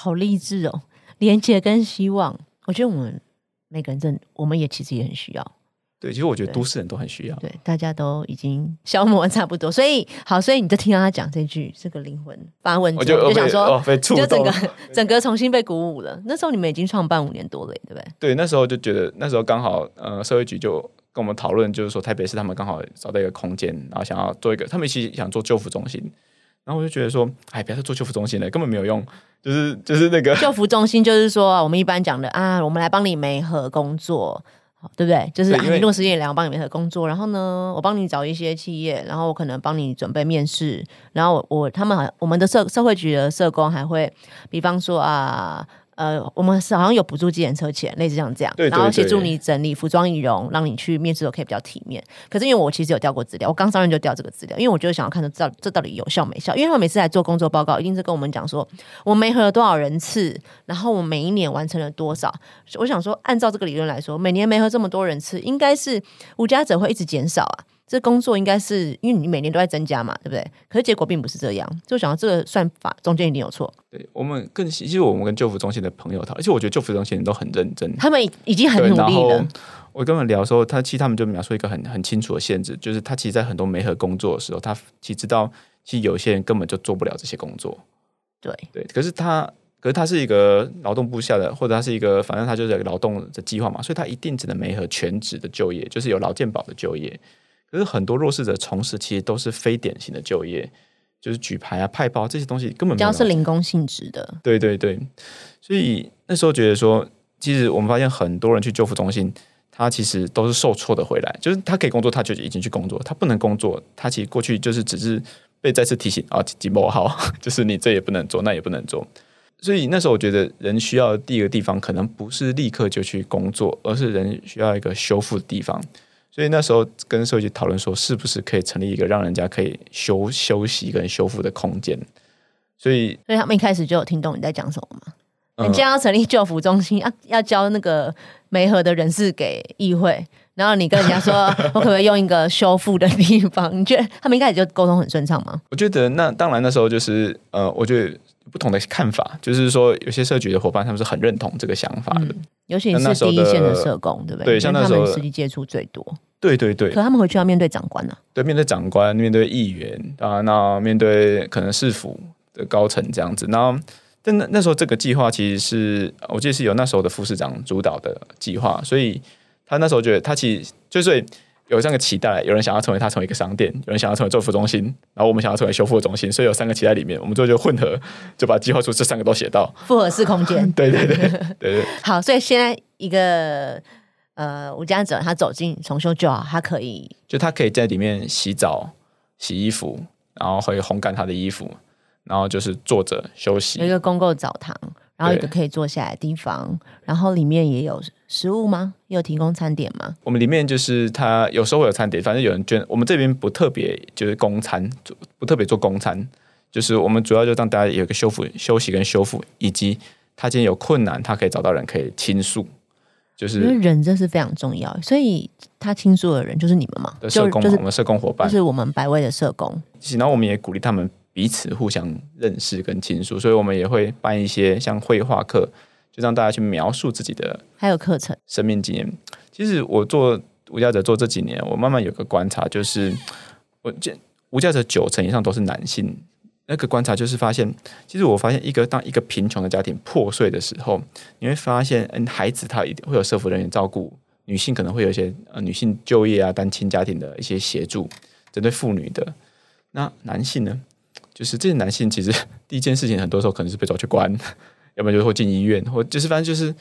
好励志哦，连接跟希望，我觉得我们每个人真的，我们也其实也很需要。对，其实我觉得都市人都很需要。对，大家都已经消磨得差不多，所以好，所以你就听到他讲这句这个灵魂发问，我就就想说，哦被触就整个。整个重新被鼓舞了。那时候你们已经创办五年多了耶，对不对？对，那时候就觉得那时候刚好呃社会局就跟我们讨论，就是说台北市他们刚好找到一个空间，然后想要做一个，他们其实想做救扶中心。然后我就觉得说，哎，不要再做救服中心了，根本没有用，就是就是那个救服中心就是说，我们一般讲的啊，我们来帮你媒合工作，好对不对？就是你落实业良，我帮你媒合工作，然后呢，我帮你找一些企业，然后我可能帮你准备面试，然后我我他们好像我们的社社会局的社工还会，比方说啊。呃，我们是好像有补助计程车钱，类似像这样，对对然后协助你整理服装仪容，让你去面试可以比较体面。可是因为我其实有调过资料，我刚上任就调这个资料，因为我就想要看这到这到底有效没效。因为他们每次来做工作报告，一定是跟我们讲说我们媒合了多少人次，然后我每一年完成了多少。我想说，按照这个理论来说，每年媒合这么多人次，应该是无家者会一直减少啊。这工作应该是因为你每年都在增加嘛，对不对？可是结果并不是这样，就想到这个算法中间一定有错，对我们更其实我们跟救扶中心的朋友讨，而且我觉得救扶中心人都很认真，他们已经很，努力了。我跟他们聊的时候，他其实他们就描述一个很很清楚的限制，就是他其实，在很多媒合工作的时候，他其实知道，其实有些人根本就做不了这些工作。对，对，可是他，可是他是一个劳动部下的，或者他是一个，反正他就是劳动的计划嘛，所以他一定只能媒合全职的就业，就是有劳健保的就业。可是很多弱势者从事其实都是非典型的就业，就是举牌啊、派包这些东西根本只要是零工性质的，对对对，所以那时候觉得说，其实我们发现很多人去救护中心，他其实都是受挫的回来，就是他可以工作，他就已经去工作；他不能工作，他其实过去就是只是被再次提醒啊，几波好，就是你这也不能做，那也不能做。所以那时候我觉得人需要的第一个地方，可能不是立刻就去工作，而是人需要一个修复的地方。所以那时候跟社会局讨论说，是不是可以成立一个让人家可以休休息跟修复的空间？所以所以他们一开始就有听懂你在讲什么吗？嗯你既然要成立救扶中心，要要交那个媒合的人事给议会，然后你跟人家说，我可不可以用一个修复的地方？你觉得他们一开始就沟通很顺畅吗？我觉得那当然那时候就是呃，我觉得不同的看法，就是说有些社局的伙伴他们是很认同这个想法的，尤其是第一线的社工，对不对？对像那时候实际接触最多，对对对可他们回去要面对长官呢、啊。对，面对长官，面对议员啊，那面对可能市府的高层这样子，然后但那那时候这个计划其实是我记得是由那时候的副市长主导的计划，所以他那时候觉得他其实就是有这样的期待，有人想要成为他成为一个商店，有人想要成为做服中心，然后我们想要成为修复中心，所以有三个期待里面，我们最后就混合就把计划书这三个都写到，复合式空间。对对对对对。好，所以现在一个呃无家者他走进重修旧好，他可以就他可以在里面洗澡、洗衣服，然后会烘干他的衣服，然后就是坐着休息有一。个公共澡堂，然后一个可以坐下来的地方，然后里面也有食物吗？也有提供餐点吗？我们里面就是他有时候会有餐点，反正有人捐。我们这边不特别就是公餐，不特别做公餐，就是我们主要就让大家有一个修复、休息跟修复，以及他今天有困难，他可以找到人可以倾诉，就是人真是非常重要，所以他倾诉的人就是你们嘛，的社工嘛，就是我们社工伙伴就。是我们百位的社工。然后我们也鼓励他们彼此互相认识跟倾诉，所以我们也会办一些像绘画课，就让大家去描述自己的还有课程，生命经验。其实我做无家者做这几年，我慢慢有个观察，就是我见无家者九成以上都是男性。那个观察就是发现，其实我发现一个当一个贫穷的家庭破碎的时候，你会发现，嗯，孩子他一定会有社服人员照顾，女性可能会有一些呃女性就业啊、单亲家庭的一些协助，针对妇女的。那男性呢，就是这些男性其实 第一件事情，很多时候可能是被抓去关，要不然就是会进医院，或就是反正就是，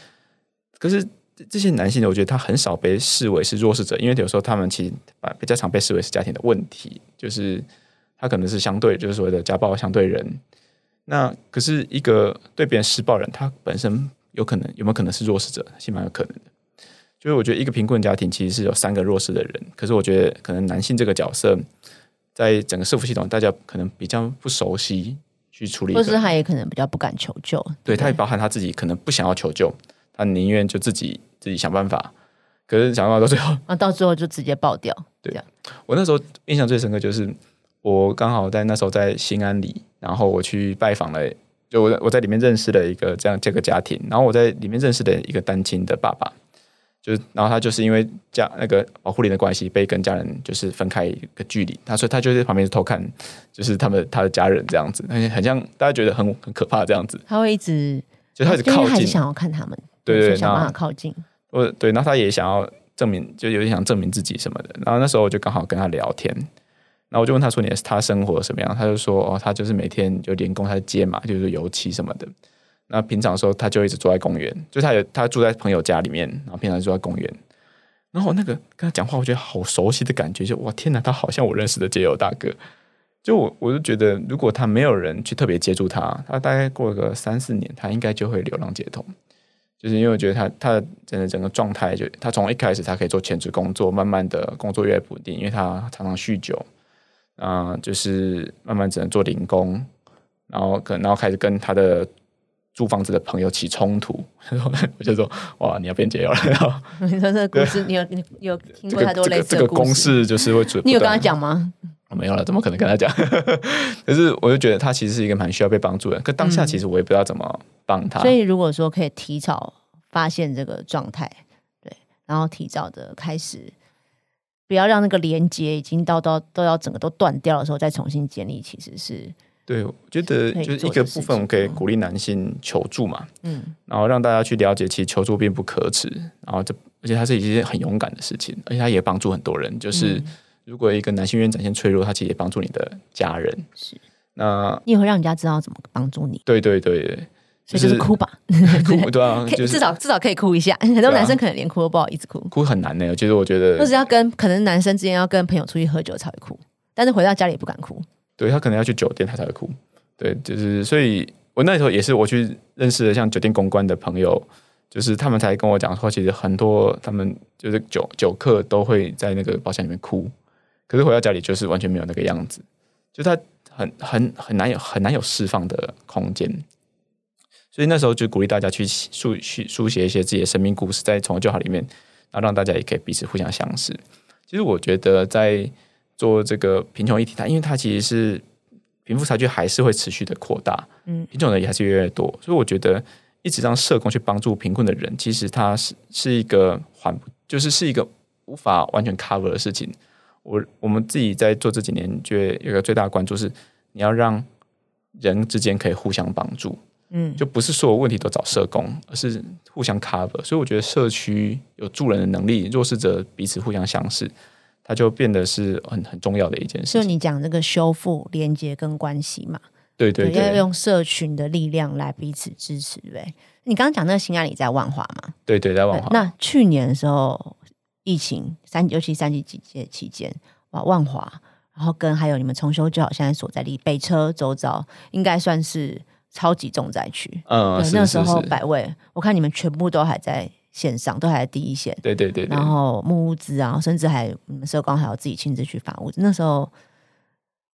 可是这些男性呢，我觉得他很少被视为是弱势者，因为有时候他们其实把比较常被视为是家庭的问题，就是他可能是相对就是所谓的家暴相对人。那可是一个对别人施暴人，他本身有可能有没有可能是弱势者，是蛮有可能的。就是我觉得一个贫困家庭其实是有三个弱势的人，可是我觉得可能男性这个角色在整个社福系统，大家可能比较不熟悉去处理的，或是他也可能比较不敢求救。对，不他也包含他自己可能不想要求救，他宁愿就自己自己想办法。可是想办法到最后，啊，到最后就直接爆掉。对我那时候印象最深刻就是，我刚好在那时候在新安里，然后我去拜访了，就我在我在里面认识了一个这样这个家庭，然后我在里面认识的一个单亲的爸爸，就是然后他就是因为家那个保护令的关系，被跟家人就是分开一个距离，他说他就在旁边偷看，就是他们他的家人这样子，而且很像大家觉得很很可怕这样子，他会一直，就他一直靠近，想要看他们，对对想办法靠近。我对，然后他也想要证明，就有点想证明自己什么的。然后那时候我就刚好跟他聊天，然后我就问他说：“你他生活什么样？”他就说：“哦，他就是每天有连工，他接嘛，就是油漆什么的。那平常的时候他就一直住在公园，就他有他住在朋友家里面，然后平常住在公园。然后那个跟他讲话，我觉得好熟悉的感觉，就哇天哪，他好像我认识的街友大哥。就我我就觉得，如果他没有人去特别接触他，他大概过个三四年，他应该就会流浪街头。就是因为我觉得他他整个整个状态，就他从一开始他可以做全职工作，慢慢的工作越来越不定，因为他常常酗酒，啊、就是慢慢只能做零工，然后可能然后开始跟他的租房子的朋友起冲突，我就说哇，你要变解药了，你说这个故事，你有你你有听过太多类个这个这个似的故事？公式就是会准，你有跟他讲吗？我没有了，怎么可能跟他讲？可是我就觉得他其实是一个蛮需要被帮助的，可当下其实我也不知道怎么帮他。所以如果说可以提早发现这个状态，对，然后提早的开始，不要让那个连接已经到到都要整个都断掉的时候再重新建立，其实是对，我觉得就是一个部分，我们可以鼓励男性求助嘛，嗯。然后让大家去了解，其实求助并不可耻，然后这而且它是一件很勇敢的事情，而且它也帮助很多人。就是嗯。如果一个男性愿意展现脆弱，他其实也帮助你的家人。是，那你也会让人家知道怎么帮助你，对对对对，所以就是哭吧，哭 对啊，就是至少至少可以哭一下。很多男生可能连哭都不好意思哭，哭很难呢。其实我觉得或，是要跟可能男生之间要跟朋友出去喝酒才会哭，但是回到家里也不敢哭。对他可能要去酒店，他才会哭。对，就是所以，我那时候也是我去认识了像酒店公关的朋友，就是他们才跟我讲说，其实很多他们就是酒酒客都会在那个包厢里面哭，可是回到家里就是完全没有那个样子，就他很很很难有很难有释放的空间。所以那时候就鼓励大家去书去书写一些自己的生命故事，在《宠物就好》里面，然后让大家也可以彼此互相相识。其实我觉得在做这个贫穷议题，它因为它其实是贫富差距还是会持续的扩大，嗯，贫穷的人也还是越来越多，所以我觉得一直让社工去帮助贫困的人，其实它是是一个缓，就是是一个无法完全 cover 的事情。我我们自己在做这几年，觉得有一个最大的关注是，你要让人之间可以互相帮助，嗯，就不是所有问题都找社工，而是互相 cover。所以我觉得社区有助人的能力，弱势者彼此互相相视，它就变得是很很重要的一件事就。你讲这个修复连接跟关系嘛，对对对，要用社群的力量来彼此支持，呗？你刚刚讲那个新案里在万华嘛？对对，在万华，那去年的时候，疫情三，尤其三级警戒期间，哇，万华，然后跟还有你们重修就好，现在所在地北车周遭，应该算是超级重灾区。嗯，那时候是，百位，我看你们全部都还在线上，都还在第一线。对对对对然，后木屋资啊，甚至还你们社工还要自己亲自去发物资。那时候，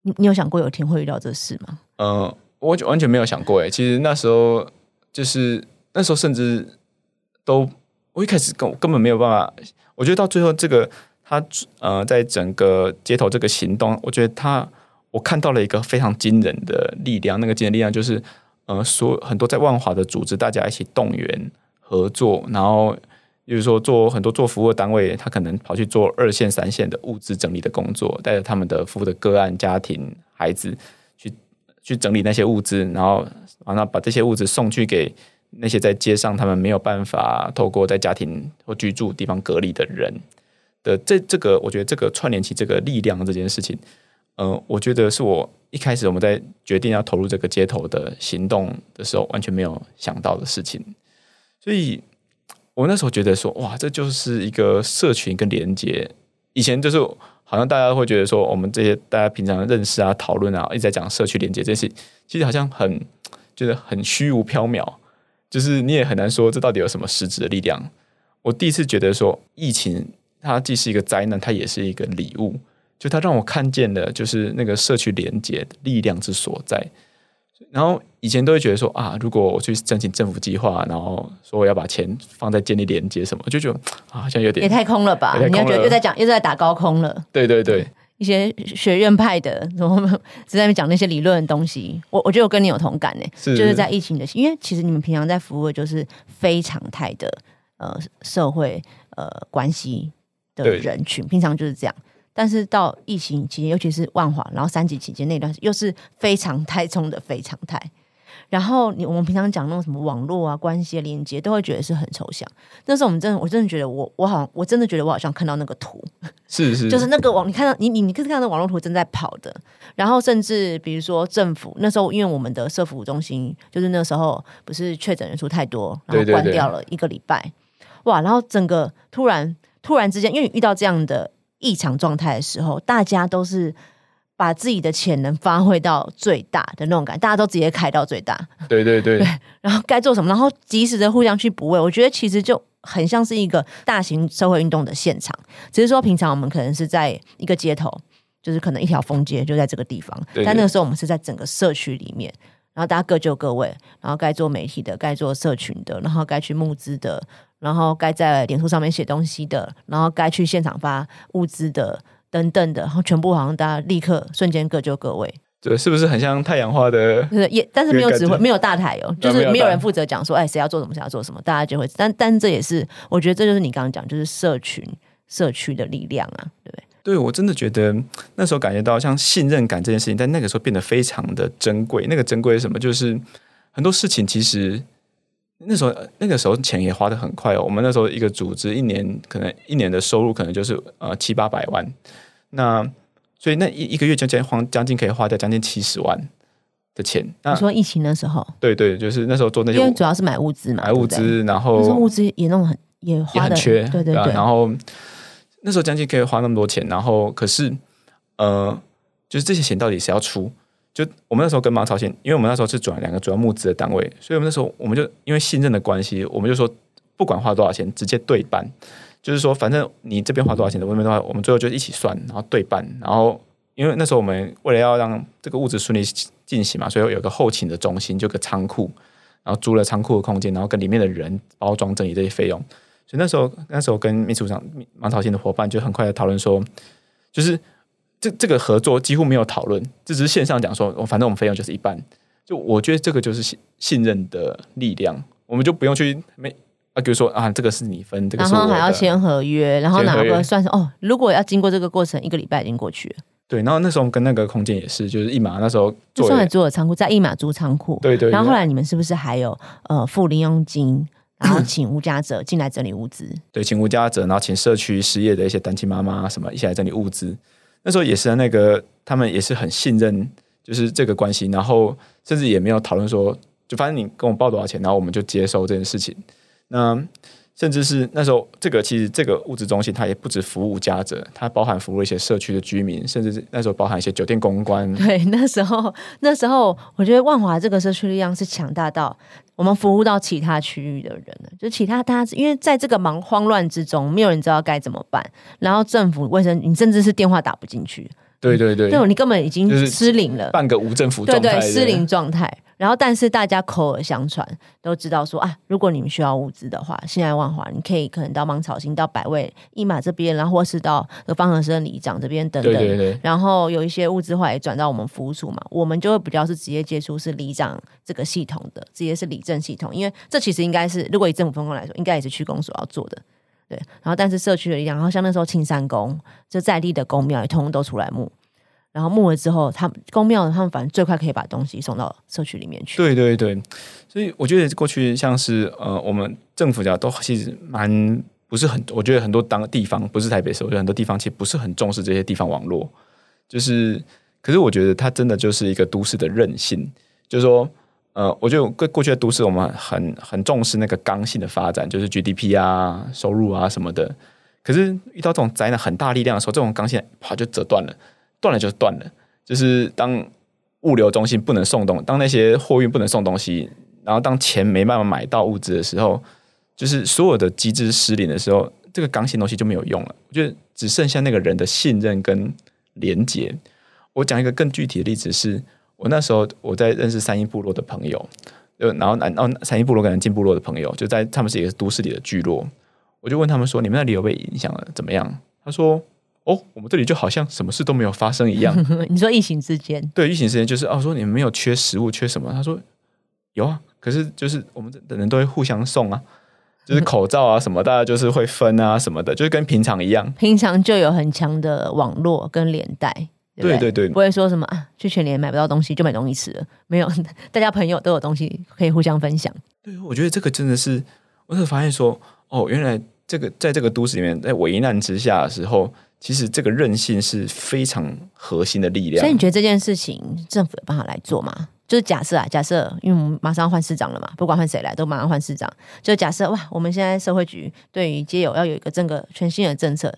你你有想过有一天会遇到这事吗？嗯，我完全没有想过诶。其实那时候就是那时候，甚至都我一开始根根本没有办法。我觉得到最后，这个他呃，在整个街头这个行动，我觉得他我看到了一个非常惊人的力量。那个惊人力量就是呃，所很多在万华的组织，大家一起动员合作，然后。就是说，做很多做服务的单位，他可能跑去做二线、三线的物资整理的工作，带着他们的服务的个案、家庭、孩子去去整理那些物资，然后完了把这些物资送去给那些在街上他们没有办法透过在家庭或居住地方隔离的人的这这个，我觉得这个串联起这个力量这件事情，呃，我觉得是我一开始我们在决定要投入这个街头的行动的时候完全没有想到的事情，所以我那时候觉得说，哇，这就是一个社群跟连接。以前就是好像大家会觉得说，我们这些大家平常认识啊、讨论啊，一直在讲社区连接这些，其实好像很觉得很虚无缥缈，就是你也很难说这到底有什么实质的力量。我第一次觉得说，疫情它既是一个灾难，它也是一个礼物，就它让我看见了就是那个社区连接力量之所在。然后以前都会觉得说啊，如果我去申请政府计划，然后说我要把钱放在建立连接什么，我就觉得啊，好像有点也太空了吧？也太空了你要觉得又在讲又在打高空了。对对对，一些学院派的，怎么只 在那边讲那些理论的东西，我我觉得我跟你有同感呢，是就是在疫情的，因为其实你们平常在服务的就是非常态的呃社会呃关系的人群，平常就是这样。但是到疫情期间，尤其是万华，然后三级期间那段，又是非常态中的非常态。然后你我们平常讲那种什么网络啊、关系的连接，都会觉得是很抽象。那时候我们真的，我真的觉得我我好像我真的觉得我好像看到那个图，是是，就是那个网，你看到你你你可以看到那网络图正在跑的，然后甚至比如说政府那时候，因为我们的社服务中心就是那时候不是确诊人数太多，然后关掉了一个礼拜，哇，然后整个突然突然之间，因为你遇到这样的异常状态的时候，大家都是把自己的潜能发挥到最大的那种感，大家都直接开到最大，对对对，然后该做什么，然后及时的互相去补位。我觉得其实就很像是一个大型社会运动的现场，只是说平常我们可能是在一个街头，就是可能一条风街就在这个地方，对对但那。个时候我们是在整个社区里面，然后大家各就各位，然后该做媒体的，该做社群的，然后该去募资的，然后该在脸书上面写东西的，然后该去现场发物资的。等等的，然后全部好像大家立刻瞬间各就各位，对，是不是很像太阳花的？是也，但是没有指挥，没有大台哦，就是没有人负责讲说，哎，谁要做什么，谁要做什么，大家就会。但但这也是，我觉得这就是你刚刚讲，就是社群社区的力量啊，对不对？对我真的觉得那时候感觉到像信任感这件事情，在那个时候变得非常的珍贵。那个珍贵是什么？就是很多事情其实那时候那个时候钱也花的很快哦。我们那时候一个组织一年可能一年的收入可能就是呃七八百万，那所以那一一个月将近花将近可以花掉将近七十万的钱。那你说疫情的时候，对对，就是那时候做那些因为主要是买物资嘛，买物资，然那时后候物资也弄很也很缺，啊对对对，然后那时候将近可以花那么多钱，然后可是呃，就是这些钱到底谁要出？就我们那时候跟芒朝鲜，因为我们那时候是转两个主要募资的单位，所以我们那时候我们就因为信任的关系，我们就说不管花多少钱，直接对半。就是说，反正你这边花多少钱的，我们的话，我们最后就一起算，然后对半。然后，因为那时候我们为了要让这个物资顺利进行嘛，所以有个后勤的中心，就个仓库，然后租了仓库的空间，然后跟里面的人包装整理这些费用。所以那时候，那时候跟秘书长芒朝鲜的伙伴就很快的讨论说，就是这这个合作几乎没有讨论，这只是线上讲说，哦反正我们费用就是一半。就我觉得这个就是信信任的力量，我们就不用去没啊，比如说啊，这个是你分，这个然是我的，后还要签合约，然后哪个算是哦？如果要经过这个过程，一个礼拜已经过去了。对。然后那时候跟那个空间也是，就是一马那时候做就算也租了仓库，在一马租仓库，对对对然后后来你们是不是还有呃付零佣金，然后请无家者进来整理物资？对，请无家者，然后请社区失业的一些单亲妈妈什么一起来整理物资。那时候也是那个他们也是很信任，就是这个关系，然后甚至也没有讨论说，就反正你跟我报多少钱，然后我们就接收这件事情。那甚至是那时候，这个其实这个物资中心它也不止服务家者，它包含服务一些社区的居民，甚至那时候包含一些酒店公关。对，那时候 那时候我觉得万华这个社区力量是强大到我们服务到其他区域的人了，就其他大家因为在这个忙慌乱之中，没有人知道该怎么办，然后政府卫生，你甚至是电话打不进去，对对对，对，你根本已经失灵了。半个无政府对状态对，对，失灵状态。然后，但是大家口耳相传，都知道说啊，如果你们需要物资的话，现在万华你可以可能到芒草星、到百味一马这边，然后或是到呃方和生里长这边等等。对对对然后有一些物资后来也转到我们服务处嘛，我们就会比较是直接接触是里长这个系统的，直接是里政系统，因为这其实应该是如果以政府分工来说，应该也是区公所要做的。对，然后但是社区的力量，然后像那时候青山宫，就在地的公庙也通通都出来募，然后募了之后，他们公庙他们反正最快可以把东西送到社区里面去。对对对，所以我觉得过去像是呃，我们政府家都其实蛮不是很，我觉得很多当地方不是台北市，我觉得很多地方其实不是很重视这些地方网络，就是，可是我觉得它真的就是一个都市的韧性，就是说。呃，我觉得过过去的都市，我们很很重视那个刚性的发展，就是 GDP 啊、收入啊什么的。可是遇到这种灾难很大力量的时候，这种刚性啪就折断了，断了就断了。就是当物流中心不能送东，当那些货运不能送东西，然后当钱没办法买到物资的时候，就是所有的机制失灵的时候，这个刚性东西就没有用了。我觉得只剩下那个人的信任跟连结。我讲一个更具体的例子是，我那时候我在认识三一部落的朋友，就然后然后三一部落跟南进部落的朋友，就在他们是一个都市里的聚落，我就问他们说：“你们那里有被影响了？怎么样？”他说：“哦，我们这里就好像什么事都没有发生一样。”你说疫情之间，对，疫情之间就是哦，说你们没有缺食物，缺什么？他说有啊，可是就是我们的人都会互相送啊，就是口罩啊什么，大家就是会分啊什么的，就是跟平常一样。平常就有很强的网络跟连带。对不对对对不会说什么啊，去全联买不到东西就买东西吃了，没有，大家朋友都有东西可以互相分享。对，我觉得这个真的是，我才发现说，哦，原来这个在这个都市里面，在危难之下的时候，其实这个韧性是非常核心的力量。所以你觉得这件事情政府有办法来做吗？就是假设啊，假设，因为我们马上要换市长了嘛，不管换谁来都马上换市长。就假设哇，我们现在社会局对于街友要有一个整个全新的政策，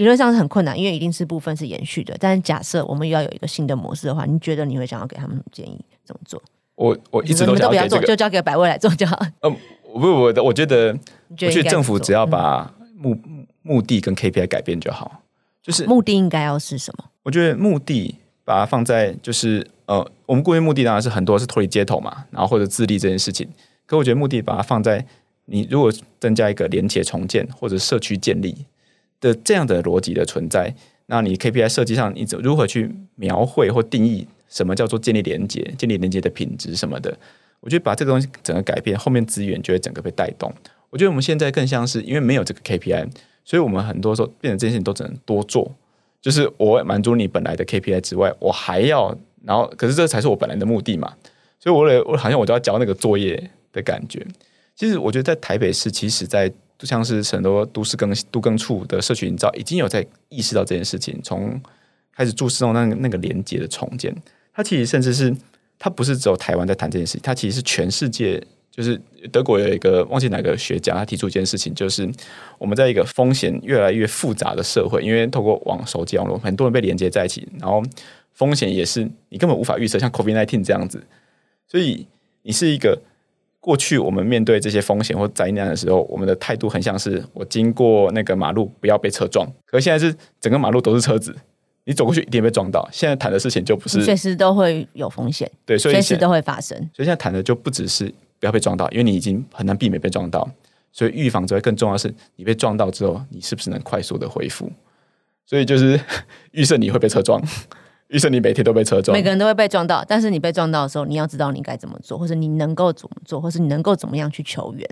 理论上是很困难，因为一定是部分是延续的。但是假设我们又要有一个新的模式的话，你觉得你会想要给他们建议怎么做？我我一直都不要做，都想要给这个，就交给百位来做就好。嗯，不不，我觉得，我觉得政府只要嗯把目目的跟 KPI 改变就好，就是目的应该要是什么？我觉得目的把它放在就是呃，我们过去目的当然是很多是脱离街头嘛，然后或者自立这件事情。可我觉得目的把它放在你如果增加一个连结重建或者社区建立的这样的逻辑的存在，那你 KPI 设计上你怎如何去描绘或定义什么叫做建立连接、建立连接的品质什么的？我觉得把这个东西整个改变，后面资源就会整个被带动。我觉得我们现在更像是因为没有这个 KPI，所以我们很多时候变成这件事情都只能多做。就是我满足你本来的 KPI 之外，我还要，然后可是这才是我本来的目的嘛，所以我也我好像我就要交那个作业的感觉。其实我觉得在台北市，其实在就像是很多都市更都更处的社区营造，已经有在意识到这件事情，从开始注视到那个那个连接的重建，它其实甚至是它不是只有台湾在谈这件事情，它其实是全世界。就是德国有一个忘记哪个学家，他提出一件事情，就是我们在一个风险越来越复杂的社会，因为透过网手机网络，很多人被连接在一起，然后风险也是你根本无法预测，像 COVID nineteen 这样子，所以你是一个过去我们面对这些风险或灾难的时候，我们的态度很像是我经过那个马路不要被车撞，可是现在是整个马路都是车子，你走过去一定被撞到。现在谈的事情就不是随时都会有风险，对，所以随时都会发生。所以现在谈的就不只是不要被撞到，因为你已经很难避免被撞到，所以预防之外，更重要的是你被撞到之后，你是不是能快速的恢复？所以就是 预设你会被车撞，预设你每天都被车撞每，个人都会被撞到，但是你被撞到的时候，你要知道你该怎么做，或者你能够怎么做，或是你能够怎么样去求援。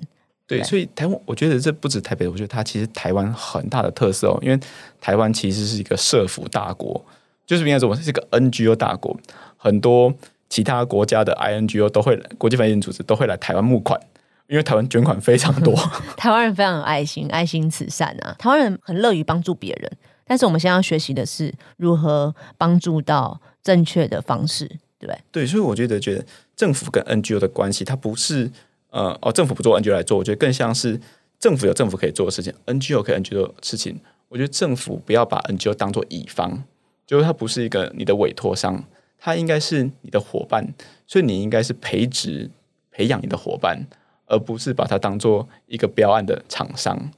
对，对所以台湾，我觉得这不止台北，我觉得它其实台湾很大的特色哦，因为台湾其实是一个社服大国，就是应该说我是一个 NGO 大国，很多其他国家的 INGO 都会来，国际反应组织都会来台湾募款，因为台湾捐款非常多。台湾人非常有爱心，爱心慈善啊，台湾人很乐于帮助别人。但是我们现在要学习的是如何帮助到正确的方式，对对？对，所以我觉得，觉得政府跟 NGO 的关系，它不是呃哦，政府不做 NGO 来做，我觉得更像是政府有政府可以做的事情，NGO 可以 NGO 的事情。我觉得政府不要把 NGO 当做乙方，就是它不是一个你的委托商，它应该是你的伙伴，所以你应该是培植、培养你的伙伴，而不是把它当做一个标案的厂商。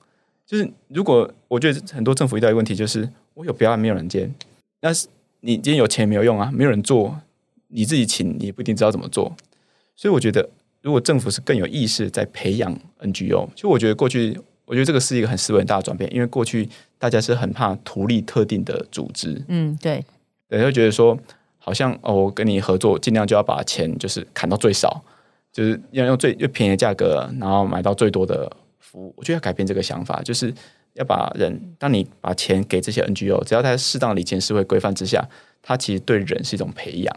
就是如果我觉得很多政府遇到一个问题，就是我有标案没有人接，那是你今天有钱没有用啊，没有人做，你自己请你也不一定知道怎么做。所以我觉得，如果政府是更有意识在培养 NGO，就我觉得过去，我觉得这个是一个很思维很大的转变，因为过去大家是很怕图利特定的组织，嗯，对，对，会觉得说好像哦，我跟你合作，尽量就要把钱就是砍到最少，就是要用最越便宜的价格，然后买到最多的服务。我觉得要改变这个想法，就是要把人，当你把钱给这些 NGO，只要在适当的理钱社会规范之下，它其实对人是一种培养，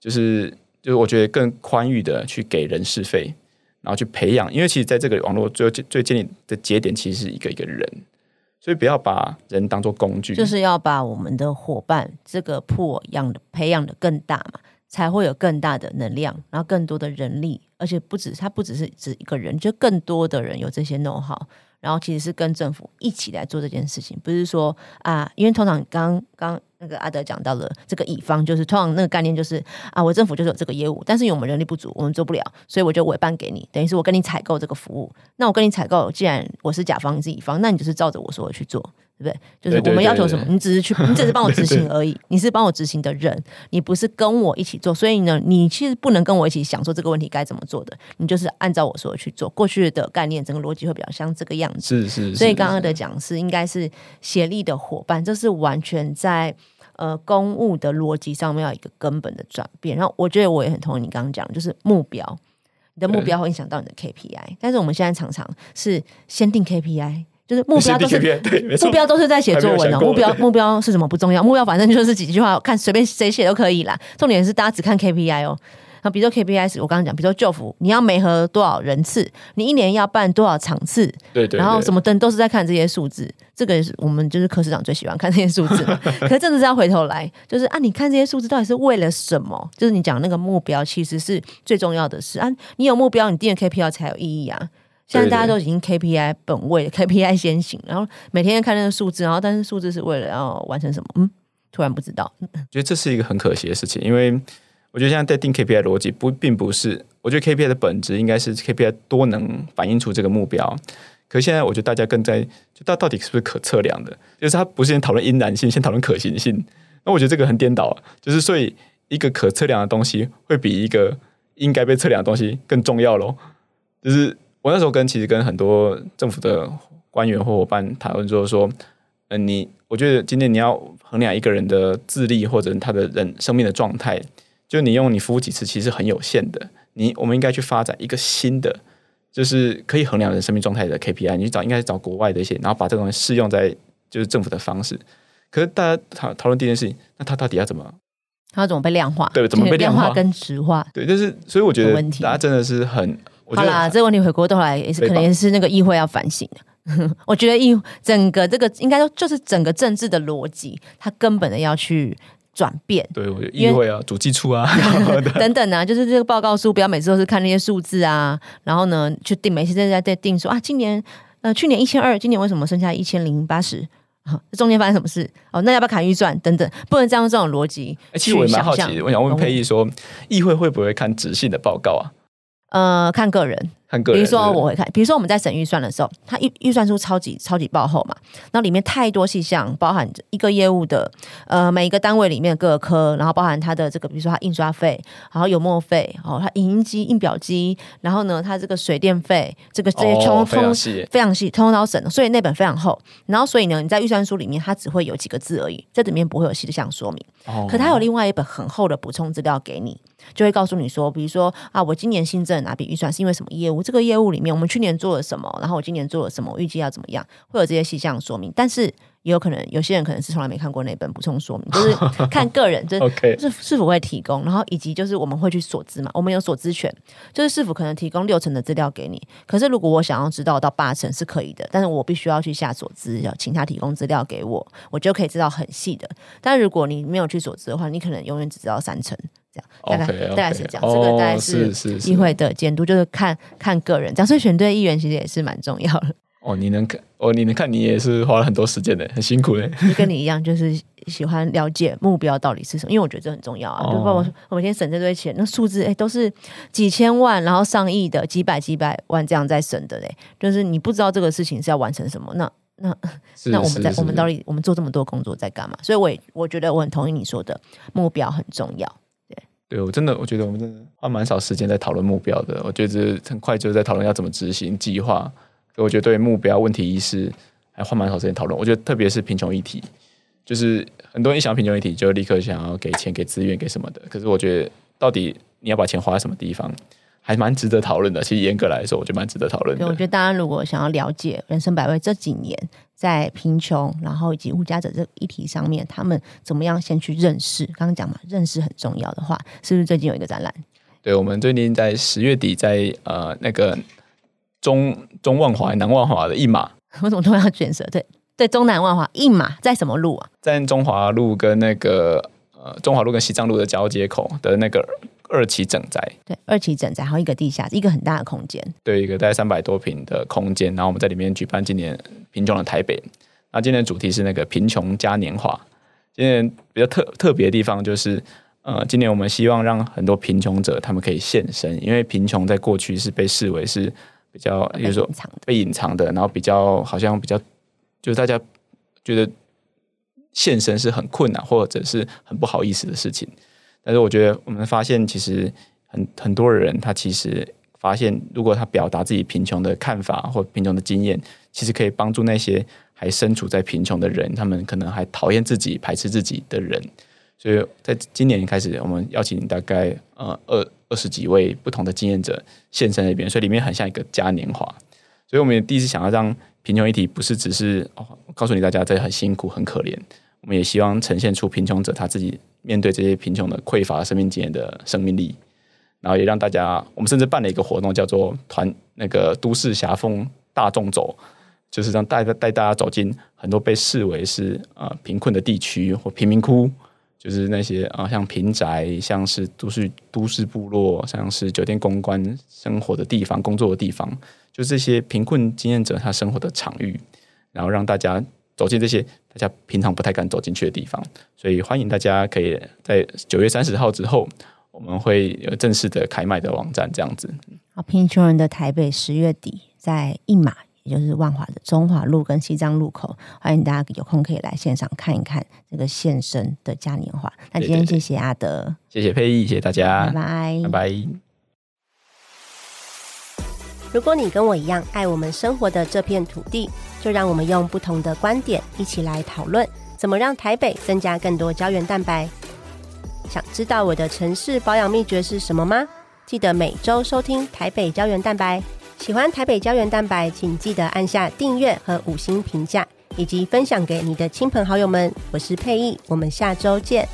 就是就是我觉得更宽裕的去给人事费，然后去培养，因为其实在这个网络最最建立的节点，其实是一个一个人。所以不要把人当做工具，就是要把我们的伙伴这个破养的培养的更大嘛，才会有更大的能量，然后更多的人力，而且不止他不只是指一个人，就更多的人有这些 know how，然后其实是跟政府一起来做这件事情，不是说啊，因为通常刚刚那个阿德讲到了这个乙方，就是通常那个概念就是啊，我政府就是有这个业务，但是因为我们人力不足，我们做不了，所以我就委办给你，等于是我跟你采购这个服务。那我跟你采购，既然我是甲方，你是乙方，那你就是照着我说的去做，对不对？就是我们要求什么，你只是去，你只是帮我执行 而已，你是帮我执行的人，你不是跟我一起做，所以呢，你其实不能跟我一起想说这个问题该怎么做的，你就是按照我说的去做。过去的概念，整个逻辑会比较像这个样子。是是，所以刚刚的讲是应该是协力的伙伴，这是完全在呃公务的逻辑上面要一个根本的转变。然后我觉得我也很同意你刚刚讲，就是目标，你的目标会影响到你的 KPI，但是我们现在常常是先定 KPI。就是目标都是对，目标都是在写作文哦。目标目标是什么不重要，目标反正就是几句话，看随便谁写都可以啦。重点是大家只看 KPI 哦。那比如说 KPI 是我刚刚讲，比如说救辅，你要每合多少人次，你一年要办多少场次，对对，对然后什么灯都是在看这些数字，这个是我们就是科市长最喜欢看这些数字嘛。可是真的是要回头来，就是啊，你看这些数字到底是为了什么？就是你讲那个目标其实是最重要的事啊。你有目标，你定的 KPI 才有意义啊。现在大家都已经 KPI 本位，KPI 先行，然后每天看那个数字，然后但是数字是为了要完成什么？嗯，突然不知道。觉得这是一个很可惜的事情，因为我觉得现在在定 KPI 逻辑不并不是，我觉得 KPI 的本质应该是 KPI 多能反映出这个目标。可是现在我觉得大家更在就到到底是不是可测量的，就是它不是先讨论因然性，先讨论可行性。那我觉得这个很颠倒，就是所以一个可测量的东西会比一个应该被测量的东西更重要咯。就是我那时候跟其实跟很多政府的官员或伙伴讨论，就是说，嗯，你我觉得今天你要衡量一个人的智力或者他的人生命的状态，就你用你服务几次其实很有限的。你我们应该去发展一个新的，就是可以衡量人生命状态的 KPI。你去找应该是找国外的一些，然后把这个东西适用在就是政府的方式。可是大家讨讨论第一件事情，那他到底要怎么？它怎么被量化？对，怎么被量化 跟直化？对，就是所以我觉得大家真的是很，好啦，得这个问题回过头来也是可能也是那个议会要反省的。我觉得议整个这个应该说就是整个政治的逻辑，它根本的要去转变。对我觉得议会啊、主计处啊，等等啊，就是这个报告书，不要每次都是看那些数字啊，然后呢，去定每次在在定说啊，今年呃去年一千二，今年为什么剩下一千零八十？啊，这中间发生什么事？哦，那要不要砍预算？等等，不能再用这种逻辑哎其实我也蛮好奇的，我想问佩义说，议会会不会看直性的报告啊？呃，看个人，看个人，比如说我会看，比如说我们在审预算的时候，它预预算书超级超级爆厚嘛，那里面太多细项，包含一个业务的呃每一个单位里面各个科，然后包含它的这个，比如说它印刷费，然后油墨费，哦，它影印机、印表机，然后呢，它这个水电费，这个这些通通细，非常细，通通都要审的，所以那本非常厚。然后所以呢，你在预算书里面，它只会有几个字而已，这里面不会有细项说明。哦可它有另外一本很厚的补充资料给你，就会告诉你说，比如说啊，我今年新增了哪笔预算是因为什么业务？这个业务里面我们去年做了什么？然后我今年做了什么？我预计要怎么样？会有这些细项说明。但是也有可能有些人可能是从来没看过那本补充说明，就是 看个人，就是是是否会提供，然后以及就是我们会去所知嘛，我们有所知权，就是是否可能提供六成的资料给你。可是如果我想要知道到八成是可以的，但是我必须要去下所知，要请他提供资料给我，我就可以知道很细的。但如果你没有去所知的话，你可能永远只知道三成，这样大概 OK，OK，大概是这样。这个大概哦是议会的监督，就是看看个人，这样所以选对议员其实也是蛮重要的。哦，你能看哦，你能看，你也是花了很多时间的，很辛苦嘞。跟你一样，就是喜欢了解目标到底是什么，因为我觉得这很重要啊。哦就包括我我们今天省这堆钱，那数字哎都是几千万，然后上亿的，几百几百万这样在省的嘞。就是你不知道这个事情是要完成什么，那那那我们在我们到底我们做这么多工作在干嘛？所以我也我觉得我很同意你说的，目标很重要。对我真的，我觉得我们真的花蛮少时间在讨论目标的。我觉得很快就在讨论要怎么执行计划。所以我觉得对目标、问题意识还花蛮少时间讨论。我觉得特别是贫穷议题，就是很多人一想到贫穷议题，就立刻想要给钱、给资源、给什么的。可是我觉得，到底你要把钱花在什么地方，还蛮值得讨论的。其实严格来说，我觉得蛮值得讨论对，我的。觉得大家如果想要了解人生百味这几年在贫穷，然后以及物价者这个议题上面，他们怎么样先去认识？刚刚讲嘛，认识很重要的话，是不是最近有一个展览？对，我们最近在十月底在呃那个中中万华、南万华的一马，我怎么突然要卷舌？对对，中南万华一马在什么路啊？在中华路跟那个呃中华路跟西藏路的交接口的那个二期整宅，对，二期整宅，还有一个地下，一个很大的空间。对一个大概三百多平的空间，然后我们在里面举办今年贫穷的台北。那今年的主题是那个贫穷嘉年华。今年比较特特别的地方就是，呃，今年我们希望让很多贫穷者他们可以现身，因为贫穷在过去是被视为是比较，比如说被隐藏的，然后比较好像比较，就是大家觉得现身是很困难或者是很不好意思的事情。但是我觉得我们发现，其实很很多人他其实发现，如果他表达自己贫穷的看法或贫穷的经验，其实可以帮助那些还身处在贫穷的人，他们可能还讨厌自己、排斥自己的人。所以在今年开始，我们邀请大概呃二二十几位不同的经验者现身那边，所以里面很像一个嘉年华。所以我们也第一次想要让贫穷议题不是只是哦告诉你大家这很辛苦很可怜，我们也希望呈现出贫穷者他自己面对这些贫穷的匮乏生命经验的生命力，然后也让大家，我们甚至办了一个活动叫做团那个都市狭缝大众走，就是让带带大家走进很多被视为是呃贫困的地区或贫民窟。就是那些啊，像平宅，像是都市都市部落，像是酒店公关生活的地方、工作的地方，就这些贫困经验者他生活的场域，然后让大家走进这些大家平常不太敢走进去的地方。所以欢迎大家可以在九月三十号之后，我们会有正式的开卖的网站这样子。好，贫穷人的台北十月底在一马。也就是万华的中华路跟西藏路口，欢迎大家有空可以来现场看一看这个现身的嘉年华。那今天谢谢阿德，谢谢佩意，谢谢大家，拜拜，拜拜。如果你跟我一样爱我们生活的这片土地，就让我们用不同的观点一起来讨论，怎么让台北增加更多胶原蛋白。想知道我的城市保养秘诀是什么吗？记得每周收听台北胶原蛋白。喜欢台北胶原蛋白，请记得按下订阅和五星评价，以及分享给你的亲朋好友们。我是佩意，我们下周见。